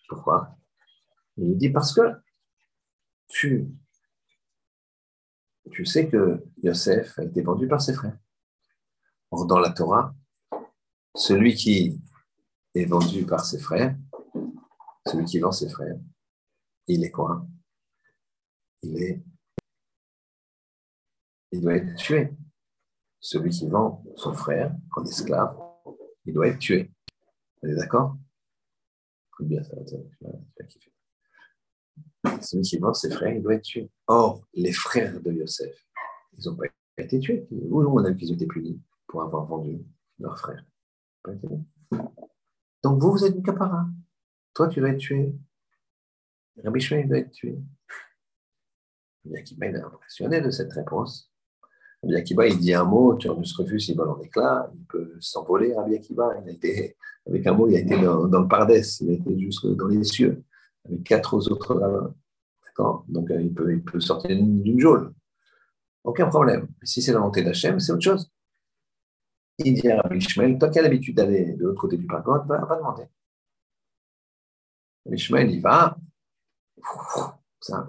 Pourquoi? Il dit parce que tu, tu sais que Yosef a été vendu par ses frères. Or, dans la Torah, celui qui est vendu par ses frères, celui qui vend ses frères, il est quoi? Il est. Il doit être tué celui qui vend son frère en esclave, il doit être tué. Vous êtes d'accord? Bien ça, Celui qui vend ses frères, il doit être tué. Or, les frères de Yosef, ils n'ont pas été tués. Où on a vu qu'ils ont été punis pour avoir vendu leurs frères Donc vous, vous êtes une capara. Toi, tu dois être tué. Rabbi Shmuel doit être tué. Bien qu'il est impressionné de cette réponse. Rabbi Akiba, il dit un mot, Turnus Rufus, il vole en éclat, il peut s'envoler, Rabbi Akiba. Il a été, avec un mot, il a été dans, le Pardès, il a été jusque dans les cieux, avec quatre autres rabbins. D'accord? Donc, euh, il peut, sortir d'une geôle. Aucun problème. Si c'est la volonté d'Hachem, c'est autre chose. Il dit à Rabbi Ishmael, toi qui as l'habitude d'aller de l'autre côté du pagode, va, va demander. Rabbi Ishmael, il va, ça,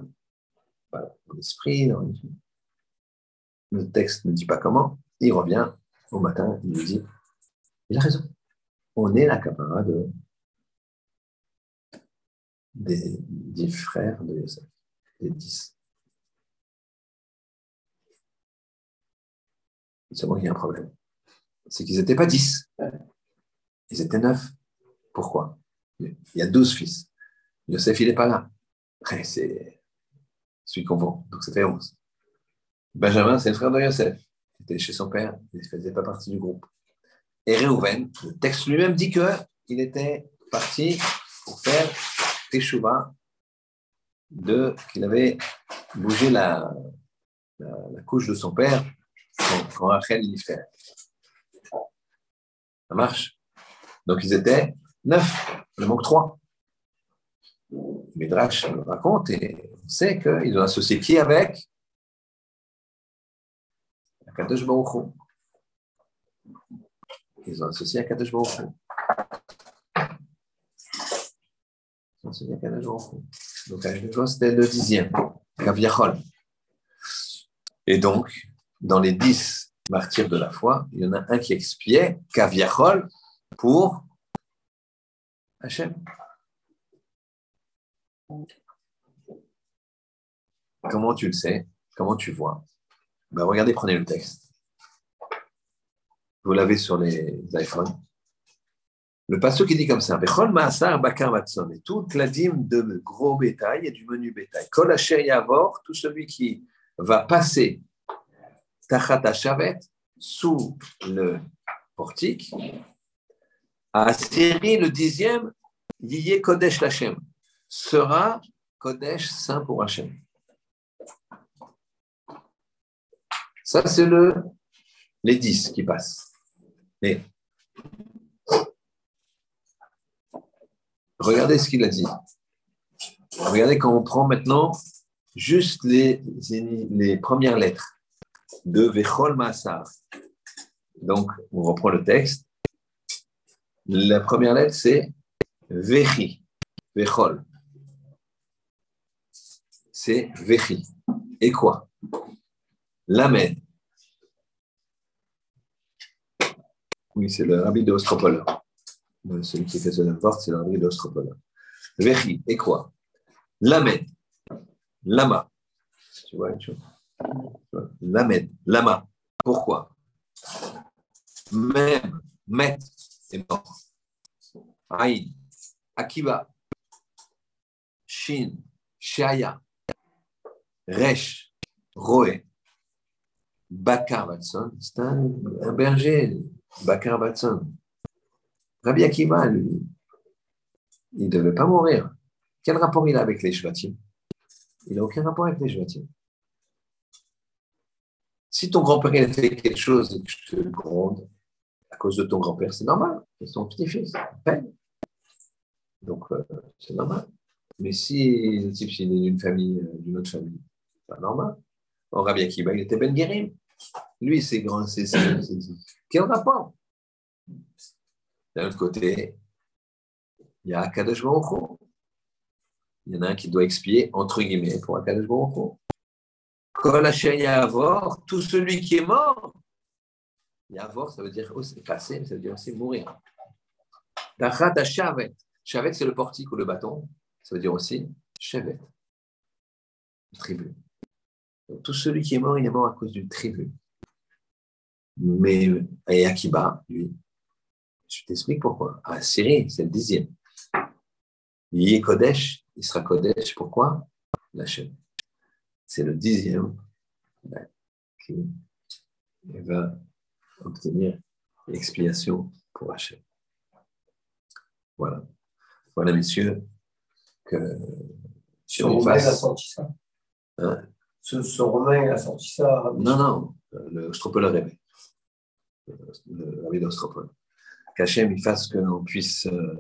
dans l'esprit, le texte ne dit pas comment, il revient au matin, il lui dit, il a raison, on est la camarade des dix frères de Yosef, des dix. Seulement, il y a un problème. C'est qu'ils n'étaient pas dix. Ils étaient neuf. Pourquoi? Il y a douze fils. Yosef, il n'est pas là. C'est celui qu'on vend. Donc, ça fait onze. Benjamin, c'est le frère de Yosef. Il était chez son père, il ne faisait pas partie du groupe. Et Réhouven, le texte lui-même dit qu'il était parti pour faire Teshuvah, de, qu'il avait bougé la, la, couche de son père quand, Rachel y fait. Ça marche Donc ils étaient neuf, il manque trois. Midrash nous raconte et on sait qu'ils ont associé qui avec? Akadosh Baruch Ils ont associé Akadosh Baruch Ils ont associé Akadosh Baruch Donc Akadosh c'était le dixième, Kaviachol. Et donc, dans les dix martyrs de la foi, il y en a un qui expiait Kaviachol pour Hachem. Comment tu le sais? Comment tu vois? Ben, Regardez, prenez le texte. Vous l'avez sur les iPhones. Le passage qui dit comme ça et toute la dîme de gros bétail et du menu bétail. Kol Yavor, tout celui qui va passer Tachat Shavet sous le portique, à le dixième, Yiyé Kodesh Lachem sera Kodesh saint pour Hachem. Ça, c'est le, les dix qui passent. Mais regardez ce qu'il a dit. Regardez quand on prend maintenant juste les, les premières lettres de Vechol Maasar. Donc, on reprend le texte. La première lettre, c'est Vechi, Vechol c'est Vechi. Et quoi? Lamed. Oui, c'est le rabbi de Ostropol. Celui qui fait ce n'importe, c'est le rabbi de. Vechi. Et quoi? Lamed. Lama. Tu vois une chose Lamed. Lama. Pourquoi? Même. Met est mort. Aïn. Akiba. Shin. Shaya. Resh, Roé, Bakar Batson, c'est un, berger, Bakar Batson. Rabbi Akiva, lui, il ne devait pas mourir. Quel rapport il a avec les Shvatim? Il n'a aucun rapport avec les Shvatim. Si ton grand-père a fait quelque chose et que je te gronde à cause de ton grand-père, c'est normal. C'est son petit-fils, peine. Donc, euh, c'est normal. Mais si le type est d'une famille, euh, d'une autre famille, pas normal. Or, Rabbi Akiba, il était Ben Guérim. Lui, c'est grand, c'est Quel rapport D'un autre côté, il y a Akadosh Baruch Il y en a un qui doit expier, entre guillemets, pour Akadosh Baruch Kol Yavor, tout celui qui est mort. Yavor, ça veut dire aussi passer, ça veut dire aussi mourir. Tachat Shavet. Shavet, c'est le portique ou le bâton. Ça veut dire aussi Shavet, tribu tout celui qui est mort, il est mort à cause du tribut. Mais et Akiba, lui, je t'explique pourquoi. Ah, Syrie, c'est le dixième. Il est Kodesh, il sera Kodesh, pourquoi? La chaîne. C'est le dixième qui va obtenir l'expiation pour Hachem. Voilà. Voilà, messieurs, que. Sur ça. Hein ce, Romain a sorti ça Non, non, le Stropole rêvé. Le rabbi d'Ostropole. Qu'Hachem il fasse qu'on puisse euh,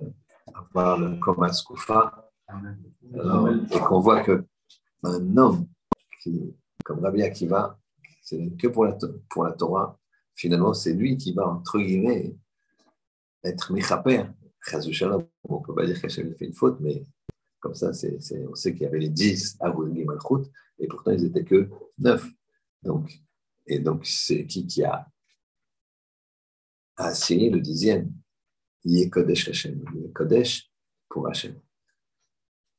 avoir le Koma Skoufa et qu'on voit que un homme qui, comme Rabbi Akiva, c'est que pour la, pour la Torah, finalement, c'est lui qui va, entre guillemets, être Mechaper. On ne peut pas dire qu'Hachem fait une faute, mais comme ça, c'est, on sait qu'il y avait les 10 à Malchut, et pourtant ils n'étaient que 9. Donc, et donc, c'est qui qui a assigné le dixième? Est Kodesh Hashem, Kodesh pour Hashem.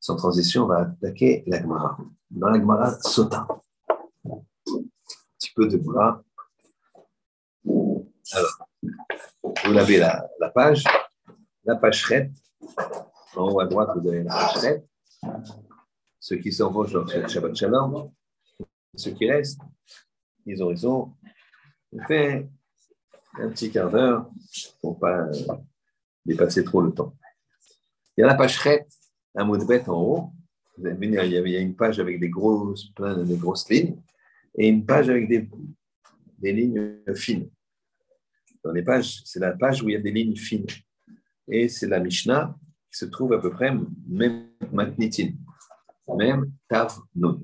Sans transition, on va attaquer la Gemara. Dans la Gemara, Sota. Un petit peu de bras. Alors, vous avez la, page, la page en haut à droite, vous avez la page Ceux qui s'envoient dans le Shabbat Shalom, ceux qui restent, ils ont raison. On fait un petit quart d'heure pour ne pas dépasser trop le temps. Il y a la page un mot de bête en haut. Vous allez il y a une page avec des grosses, plein de grosses lignes, et une page avec des, lignes fines. Dans les pages, c'est la page où il y a des lignes fines. Et c'est la Mishnah qui se trouve à peu près même Matnitin, même Tav Nun.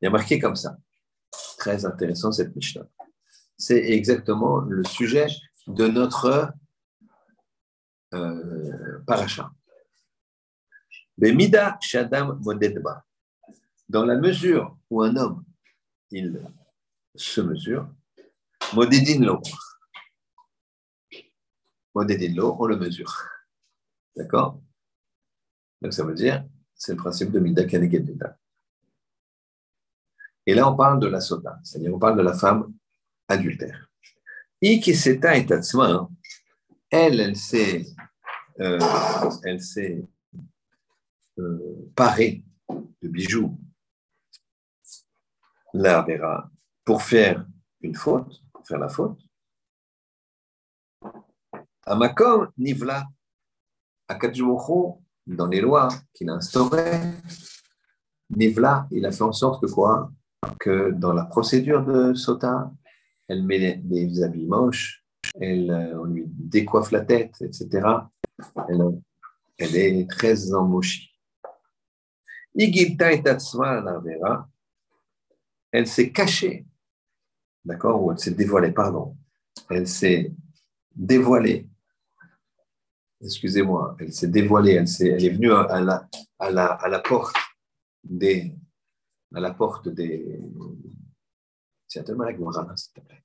Il y a marqué comme ça. Très intéressant cette Mishnah. C'est exactement le sujet de notre euh, paracha. Bemida Shadam Modedba. Dans la mesure où un homme, il se mesure, Modedin lo. Modedin lo, on le mesure. D'accord? Donc ça veut dire, c'est le principe de Mida Kanegedida. Et là, on parle de la sota, c'est-à-dire on parle de la femme adultère. Ikiseta et Tatsma, elle, elle s'est, euh, elle s'est euh, parée de bijoux, la verra, pour faire une faute, pour faire la faute. Amakom Nivla, Akadjoucho, dans les lois qu'il a instaurées, Nivla, il a fait en sorte que quoi? Que dans la procédure de Sota, elle met des habits moches, elle, euh, on lui décoiffe la tête, etc. Elle, est très emmochie. Elle s'est cachée, d'accord, ou elle s'est dévoilée, pardon. Elle s'est dévoilée. Excusez-moi, elle s'est dévoilée, elle, est, elle est venue à la, à, la, à la porte des. À la porte des. C'est tellement la s'il te plaît.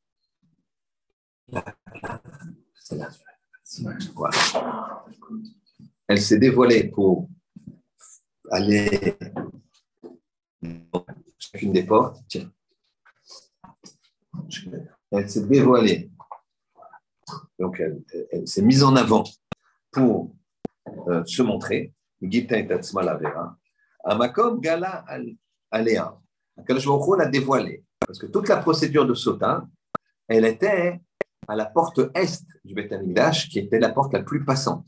Elle s'est dévoilée pour aller dans chacune des portes. Tiens. Elle s'est dévoilée. Donc, elle, s'est mise en avant pour euh, se montrer. Gita et Tatsma la verra. Amakom Gala Aléa. on l'a dévoilée. Parce que toute la procédure de Sota, elle était à la porte est du Beth qui était la porte la plus passante.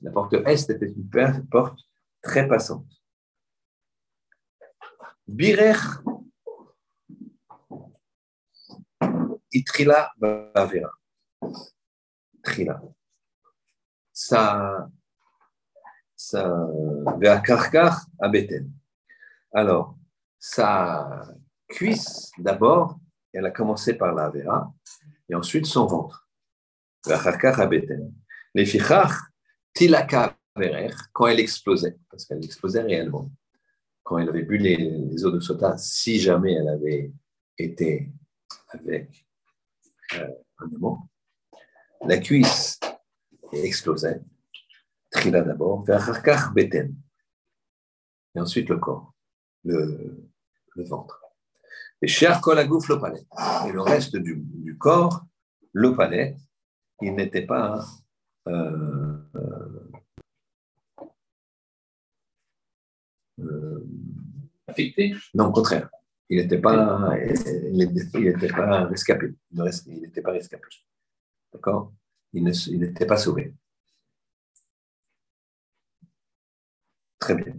La porte est était une porte très passante. Birer Itrila Bavera. Trila. Ça, ça, à Beten. Alors, sa cuisse d'abord, elle a commencé par la Vera, et ensuite son ventre. Les fichach, tilaka quand elle explosait, parce qu'elle explosait réellement, quand elle avait bu les, eaux de sota, si jamais elle avait été avec euh, un amant, la cuisse explosait, trila d'abord, vers beten, et ensuite le corps, le, le ventre. Et cher Kolagouf l'opalette. Et le reste du, corps, l'opalette, il n'était pas euh, euh, affecté Non, au contraire. Il n'était pas, il n'était pas rescapé. Il n'était pas rescapé. D'accord? Il n'était pas sauvé. Très bien.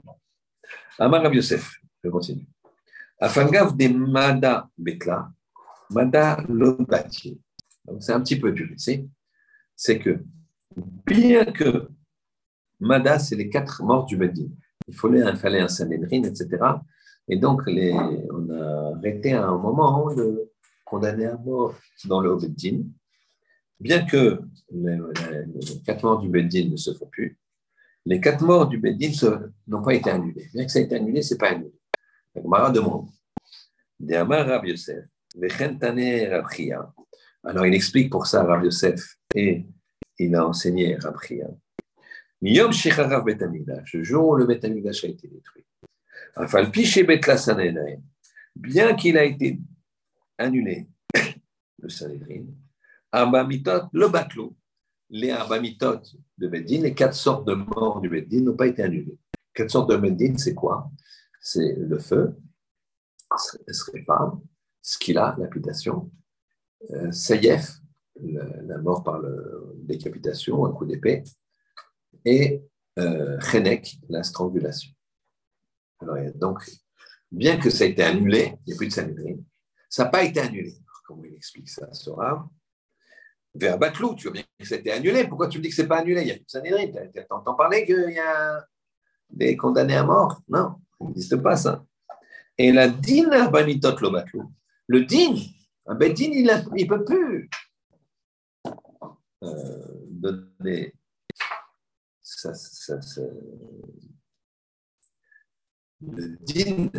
Amar Yosef, je continue. Afangav de Mada Betla, Mada Lobati. C'est un petit peu dur ici. C'est que, bien que Mada, c'est les quatre morts du Bedin. Il fallait, il fallait un Sanhedrin, etc. Et donc, les, on a arrêté à un moment de condamner à mort dans le Bedin. Bien que les, quatre morts du Bedin ne se font plus, les quatre morts du Bedin n'ont pas été annulés. Bien que ça ait été annulé, ce n'est pas annulé. Mara demande. Rabbi Yosef, Alors il explique pour ça Rabbi Yosef et il a enseigné Rabchia. Miyom Shecharav Betamigdash, le jour où le Betamigdash a été détruit. Afal Piché Betla bien qu'il a été annulé, le Sanhedrin, Abamitot, le Batlo, les Abamitot de Beddin, les quatre sortes de morts du Beddin n'ont pas été annulées. Quatre sortes de Beddin, c'est quoi? C'est le feu, Srepa, Skila, lapidation, euh, Sayef, la mort par le, décapitation, un coup d'épée, et euh, Chenek, la strangulation. Alors, donc, bien que ça ait été annulé, il n'y a plus de Sanhedrin, ça n'a pas été annulé. comment il explique ça, Sora. Vers Batlou, tu vois bien que c'était annulé. Pourquoi tu me dis que ce n'est pas annulé? Il y a de Sanhedrin. Tu entends parler qu'il y a des condamnés à mort Non, il n'existe pas ça. Et la lo batlou. Le din, un bedin, il ne peut plus euh, donner ça, ça, ça, le din,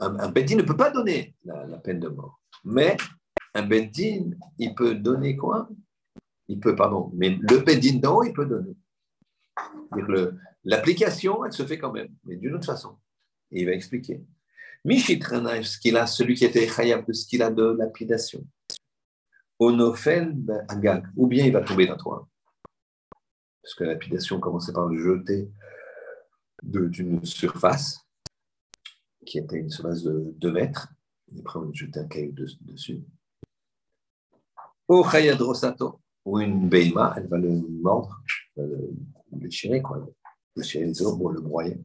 un, un bedin ne peut pas donner la, peine de mort. Mais un bedin, il peut donner quoi? Il peut, pardon, mais le bedin d'en il peut donner. L'application, elle se fait quand même, mais d'une autre façon. Et il va expliquer. Mishitrana, ce qu'il a, celui qui était khayab de ce qu'il a de lapidation. Onofel ben, agag, ou bien il va tomber d'un toit. Parce que la lapidation commençait par le jeter d'une surface qui était une surface de 2 mètres. Et après, on jetait un caillou dessus. Au Rosato, ou une beima, elle va le mordre, le déchirer, quoi. Déchirer les os le broyer.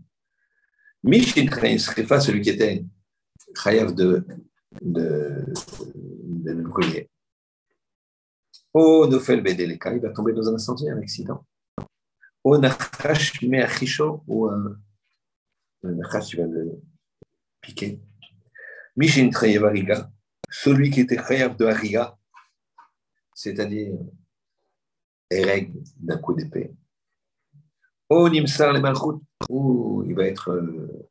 Mishin Srifa, celui qui était chayav de, de, de le brûler. Au Nofel Bedeleka, il va tomber dans un incendie, un accident. Au Nachash Meachisho, ou un, un Nachash qui va le piqué. Mishin Ariga, celui qui était Chayav de Ariga, c'est-à-dire Ereg d'un coup d'épée. Oh Nimsar le Malchut, où il va être euh,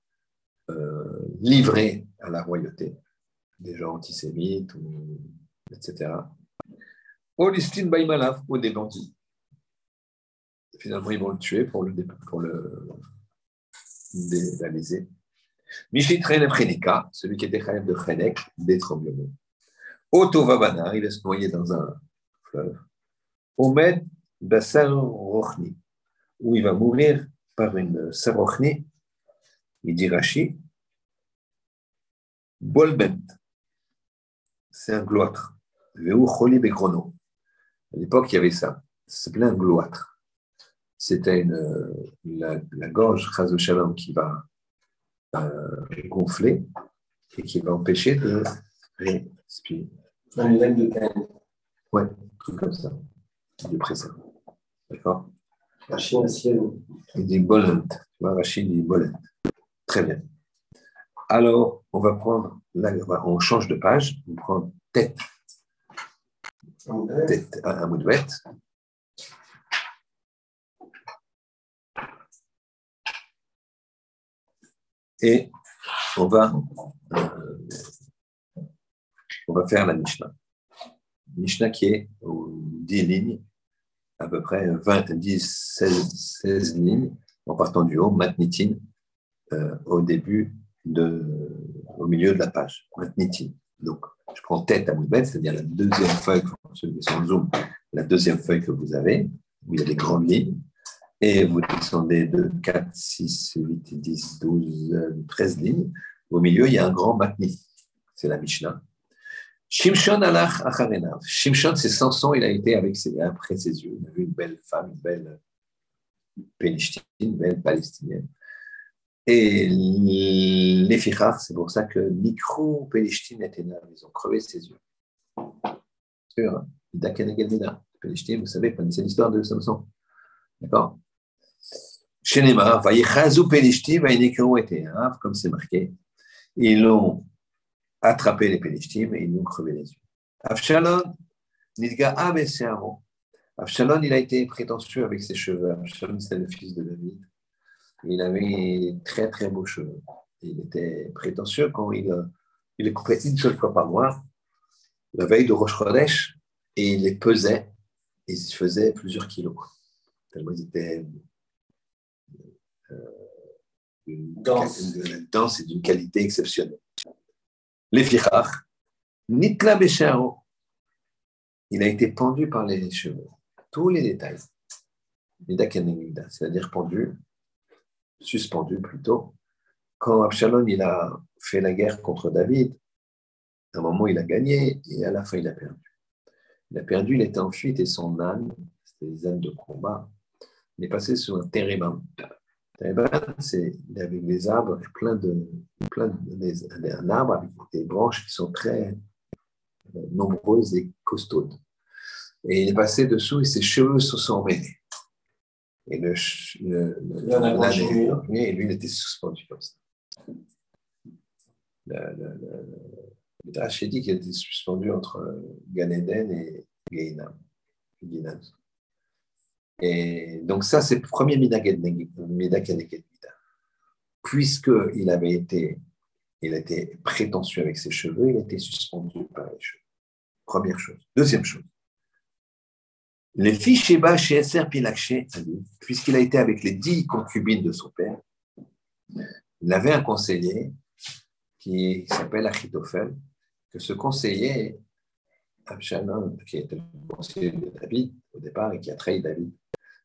euh, livré à la royauté, des gens antisémites, etc. Oh Listin Baimalav, ou des bandits. Finalement, ils vont le tuer pour le, pour le dévaliser. Mishitren Pchenika, celui qui était chef de Chenek, des tremblements. Otovabana, il va se noyer dans un fleuve. Omed Basar Rochni, où il va mourir par une sarochni, il dit Rashi, Bolbent, c'est un gloître. Veu Choli Begrono. À l'époque, il y avait ça. Ça s'appelait un gloître. C'était la, la gorge, Shalom, qui va euh, gonflé et qui va empêcher de respirer. Une laine de canne. Ouais, truc comme ça. De pression. D'accord Rachid. Il dit bolent. Rachid dit bolent. Très bien. Alors, on va prendre, là, on change de page, on prend tête. Tête, de bête. et on va, euh, on va faire la Mishnah. Mishnah qui est aux 10 lignes, à peu près 20, 10, 16, lignes, en partant du haut, Matnitin, euh, au début, de, au milieu de la page, Matnitin. Donc, je prends tête à Moudbet, c'est-à-dire la deuxième feuille, zoom, la deuxième feuille que vous avez, où il y a des grandes lignes, et vous descendez de 4, 6, 8, 10, 12, 13 lignes. Au milieu, il y a un grand matni. C'est la Mishnah. Shimshon alach acharenav. Shimshon, c'est Samson, il a été avec ses, après ses yeux. Il a vu une belle femme, une belle Pélishtine, une belle Palestinienne. Et les Fichar, c'est pour ça que Mikro Pélishtine était là. Ils ont crevé ses yeux. Sûr, hein Pélishtine, vous savez, c'est l'histoire de Samson. D'accord? Shenema, comme c'est marqué. Ils l'ont attrapé les Pénishtim et ils l'ont crevé les yeux. Avshalon, Avshalon, il a été prétentieux avec ses cheveux. Avshalon, c'était le fils de David. Il avait très très beaux cheveux. Il était prétentieux quand il, il les coupait une seule fois par mois, la veille de Rosh Chodesh, et il les pesait. Et il faisait plusieurs kilos. Tellement ils étaient une danse, et d'une qualité exceptionnelle. Les fichar, Nitla Besharo, il a été pendu par les cheveux. Tous les détails. C'est-à-dire pendu, suspendu plutôt. Quand Absalom il a fait la guerre contre David, à un moment il a gagné et à la fin il a perdu. Il a perdu, il était en fuite et son âne, c'était des ânes de combat, il est passé sur un térébin c'est avec des arbres plein de, plein de, un arbre avec des branches qui sont très nombreuses et costaudes. Et il est passé dessous et ses cheveux se sont emmêlés. Et le, le, le, et lui, il était suspendu comme ça. Le, le, dit qu'il était suspendu entre Gan Eden et Gainam. Et donc ça, c'est le premier Mida Puisqu'il avait été, il était prétentieux avec ses cheveux, il était suspendu par les cheveux. Première chose. Deuxième chose. Les filles Sheba chez Esser Pilakshe, puisqu'il a été avec les dix concubines de son père, il avait un conseiller qui s'appelle Achitophel, que ce conseiller, Absalom, qui était le conseiller de David au départ et qui a trahi David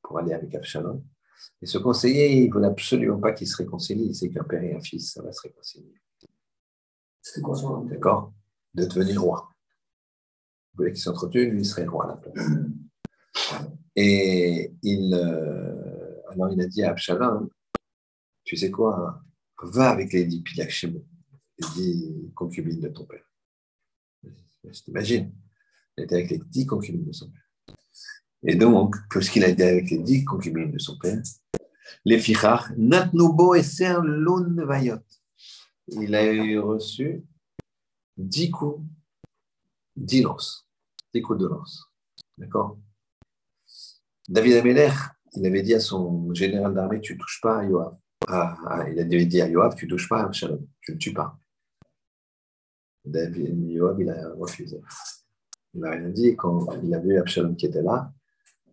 pour aller avec Absalom. Et ce conseiller, il ne voulait absolument pas qu'il se réconcilie. Il sait qu'un père et un fils, ça va se réconcilier. C'est quoi son D'accord? De devenir roi. Il voulait qu'il s'entretue, lui, il serait roi à la place. Et il, euh, alors il a dit à Absalom, tu sais quoi, va avec les dix pilachim, les dix concubines de ton père. Je t'imagine, il était avec les dix concubines de son père. Et donc, puisqu'il a été avec les dix concubines de son père, les fichar, natnubo vayot. Il a reçu dix coups, dix lances, dix coups de lance. D'accord? David Ameler, il avait dit à son général d'armée, tu touches pas à Yoav. Ah, ah, il avait dit à Yoav, tu touches pas à Absalom, tu ne tues pas. David, Yoav, il a refusé. Il n'a rien dit. Quand il a vu Absalom qui était là,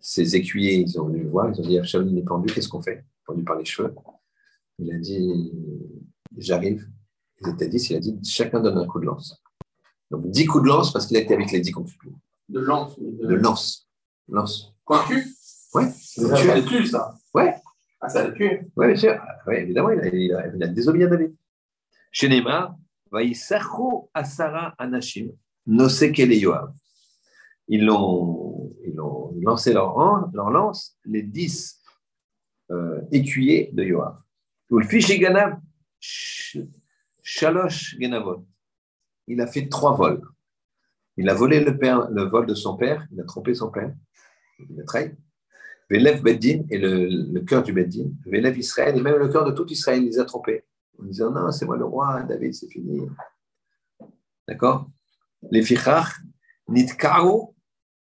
ses écuyers, ils ont venu le voir, ils ont dit Absalom est pendu, qu'est-ce qu'on fait? Pendu par les cheveux. Il a dit J'arrive. Ils étaient dix, il a dit Chacun donne un coup de lance. Donc dix coups de lance parce qu'il était avec les dix concubines. De lance De, lance. Lance. Pointu Ouais. Ça le tue, ça. Ouais. Ah, ça le tue. Oui, bien sûr. Ouais, évidemment, il a, il a, il a désobéi à David. Chez Neymar, Asara Anashim, Nosekele Yoav ils l'ont, ils ont lancé leur, leur lance, les dix euh, écuyers de Yoav. Shalosh. Il a fait trois vols. Il a volé le, vol de son père, il a trompé son père, il a trahi. Vélev Beddin et le, cœur du Beddin. Vélev Israël et même le cœur de tout Israël, il les a trompés. En disant non, c'est moi le roi, David, c'est fini. D'accord? Les fichach, nitkao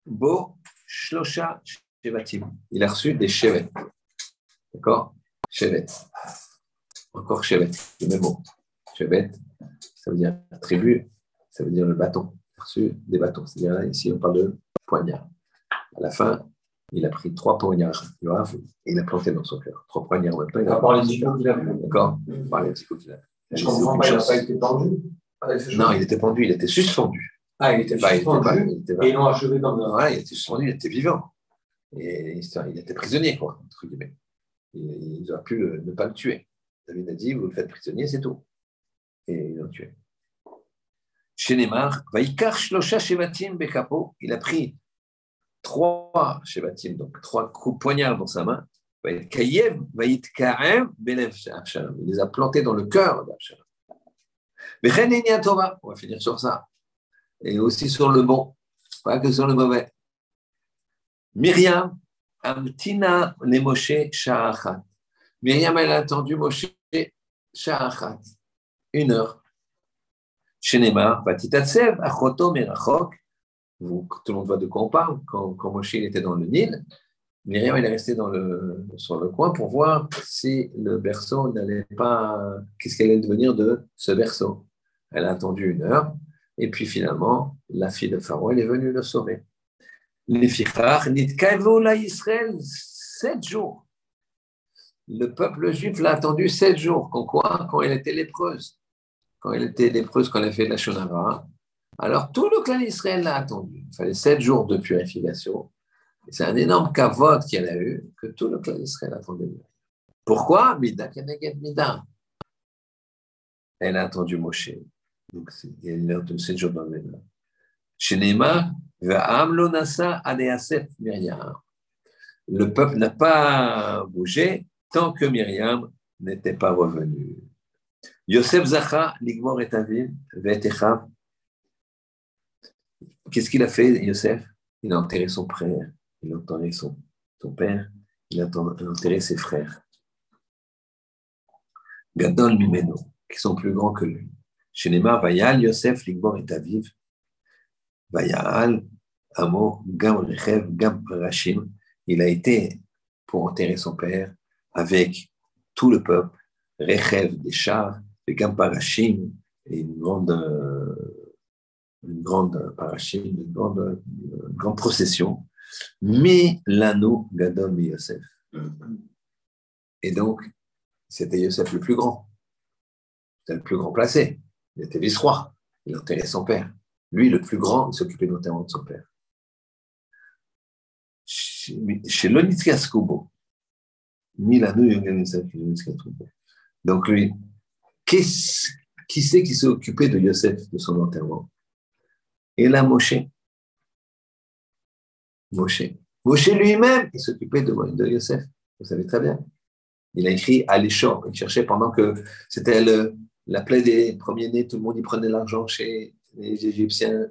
Bo Shlosha Shevatim. Il a reçu des Shevet. D'accord Shevet. Encore Shevet, le même mot. Shevet, ça veut dire tribu, ça veut dire le bâton. Il a reçu des bâtons. C'est-à-dire là, ici, on parle de poignard. À la fin, il a pris trois poignards, et il a planté dans son cœur. Trois poignards en même temps. Il a par les qu'il a D'accord Par les qu'il a Je comprends pas, il n'a pas été pendu Non, il était pendu, il était suspendu. Ah, il était suspendu. il était et ils l'ont achevé comme ça. il était suspendu, il était vivant. Et il était prisonnier, quoi, entre guillemets. Ils auraient pu ne pas le tuer. David a dit, vous le faites prisonnier, c'est tout. Et ils l'ont tué. Chez Neymar, il a pris trois Shevatim, donc trois coups poignards dans sa main. Il les a plantés dans le cœur d'Abshalom. On va finir sur ça et aussi sur le bon, pas que sur le mauvais. Myriam, Amtina les Moshe Sha'achat. Myriam, elle a attendu Moshe Sha'achat, une heure. Shenema, Vatitatsev, Achoto Merachok. Tout le monde voit de quoi on parle. Quand, quand Moshe était dans le Nil, Myriam, elle est restée le, sur le coin pour voir si le berceau n'allait pas. Qu'est-ce qu'elle allait devenir de ce berceau. Elle a attendu une heure. Et puis finalement, la fille de Pharaon, elle est venue le sauver. Les la Israël, sept jours. Le peuple juif l'a attendu sept jours. Quand quoi Quand elle était lépreuse. Quand elle était lépreuse, quand elle a fait la Shonara. Alors tout le clan d'Israël l'a attendu. Il fallait sept jours de purification. C'est un énorme cavote qu'elle a eu, que tout le clan d'Israël attendait. Pourquoi? Mida. Elle a attendu Moshe. Donc, il a de 7 jours dans le même. Chez le peuple n'a pas bougé tant que Myriam n'était pas revenue. Yosef Zacha, Ligmor et Avim, qu'est-ce qu'il a fait, Yosef? Il a enterré son frère, il a enterré son, son père, il a enterré ses frères. Gadol Mimeno, qui sont plus grands que lui. Neymar, Vayal, Yosef, Ligbor et Aviv, Vayal, Amo, Gam Rechev, Gam Rachim, il a été pour enterrer son père avec tout le peuple, Rechev des chars, et Gam Parashim, et une grande, une grande parachim, une grande, une grande procession. Mais l'anneau Gadol Yosef. Et donc, c'était Yosef le plus grand. C'était le plus grand placé. Il était vice-roi. Il enterrait son père. Lui, le plus grand, il s'occupait notamment de son père. Chez Lonitskas Kubo, donc lui, qui c'est qui s'est occupé de Yosef, de son enterrement? Et là, Moshe. Moshe. Moshe lui-même, il s'occupait de, de Yosef. Vous savez très bien. Il a écrit à l'échor. Il cherchait pendant que c'était la plaie des premiers-nés, tout le monde y prenait l'argent chez les Égyptiens.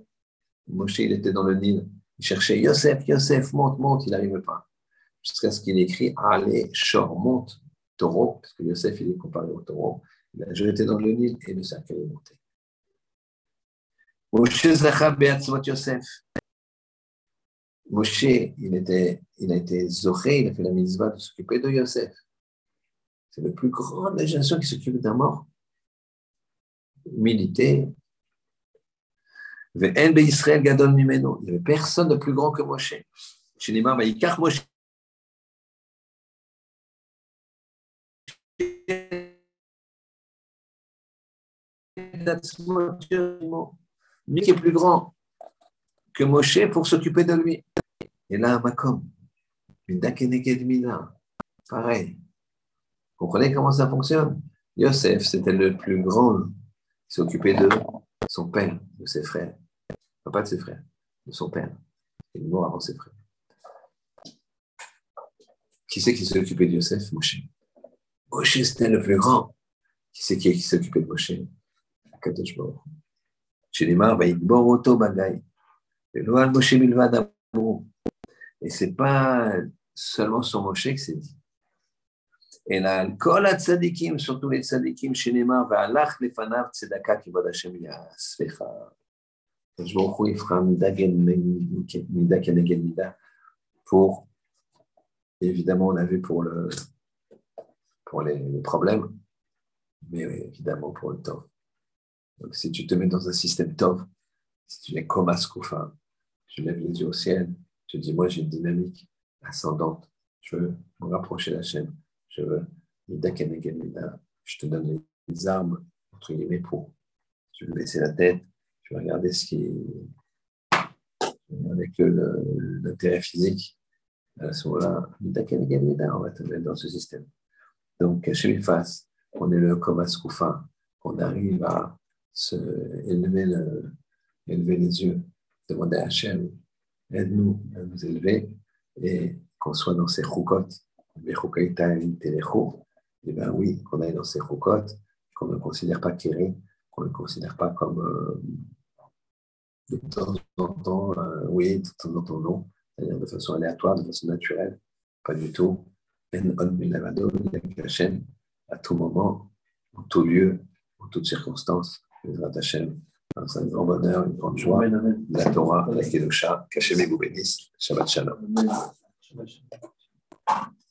Moshe, il était dans le Nil. Il cherchait Yosef, Yosef, monte, monte. Il n'arrivait pas. Jusqu'à ce qu'il écrit Allez, shor, monte, taureau, parce que Yosef, il est comparé au taureau. Il a jeté dans le Nil et le cercueil est monté. Moshe Zachab Yosef. Moshe, il, était, il a été zoré, il a fait la mitzvah de s'occuper de Yosef. C'est le plus grand de la génération qui s'occupe d'un mort. Humilité. Il n'y avait personne de plus grand que Moshe. Chez Neymar, Vaïkar Moshe. Lui qui est plus grand que Moshe pour s'occuper de lui. Et là, Makom, pareil. Vous comprenez comment ça fonctionne? Yosef, c'était le plus grand. Il s'occupait de son père, de ses frères. pas de ses frères, de son père. Il est mort avant ses frères. Qui c'est qui s'est occupé de Yosef? Moshe. Moshe, c'était le plus grand. Qui c'est qui, s'est occupé de Moshe? Kadosh Baruch. Chez les va y Auto Bagay. Moshe Milvad Et ce n'est pas seulement sur Moshe que c'est dit et là, Kol tzadikim, surtout les tzadikim, chez Neymar, Ve'alach lefanav tzedaka kibod Hashem yaslecha. Je vous prie, fera mida keneged mida pour, évidemment, on a vu pour, le, pour les, les problèmes, mais évidemment pour le tov. Donc, si tu te mets dans un système tov, si tu es comme Askoufa, tu lèves les yeux au ciel, tu dis, moi j'ai une dynamique ascendante, je veux me rapprocher de la chaîne je veux je te donne les armes, entre guillemets, pour. Tu veux baisser la tête, tu veux regarder ce qui est. Avec l'intérêt physique, à ce moment-là, on va te mettre dans ce système. Donc, cacher les faces, on est le comme on arrive à se élever, élever les yeux, demander à Hachem, aide-nous à nous élever et qu'on soit dans ces roucottes et bien oui, qu'on aille dans ces roucottes, qu'on ne considère pas Kéré, qu'on ne considère pas comme euh, de temps en temps, euh, oui, de temps en temps non, c'est-à-dire de façon aléatoire, de façon naturelle, pas du tout. À tout moment, en tout lieu, en toutes circonstances, c'est un grand bonheur, une grande joie. La Torah, la Kedusha, qu'Hachem vous bénisse. Shabbat Shalom.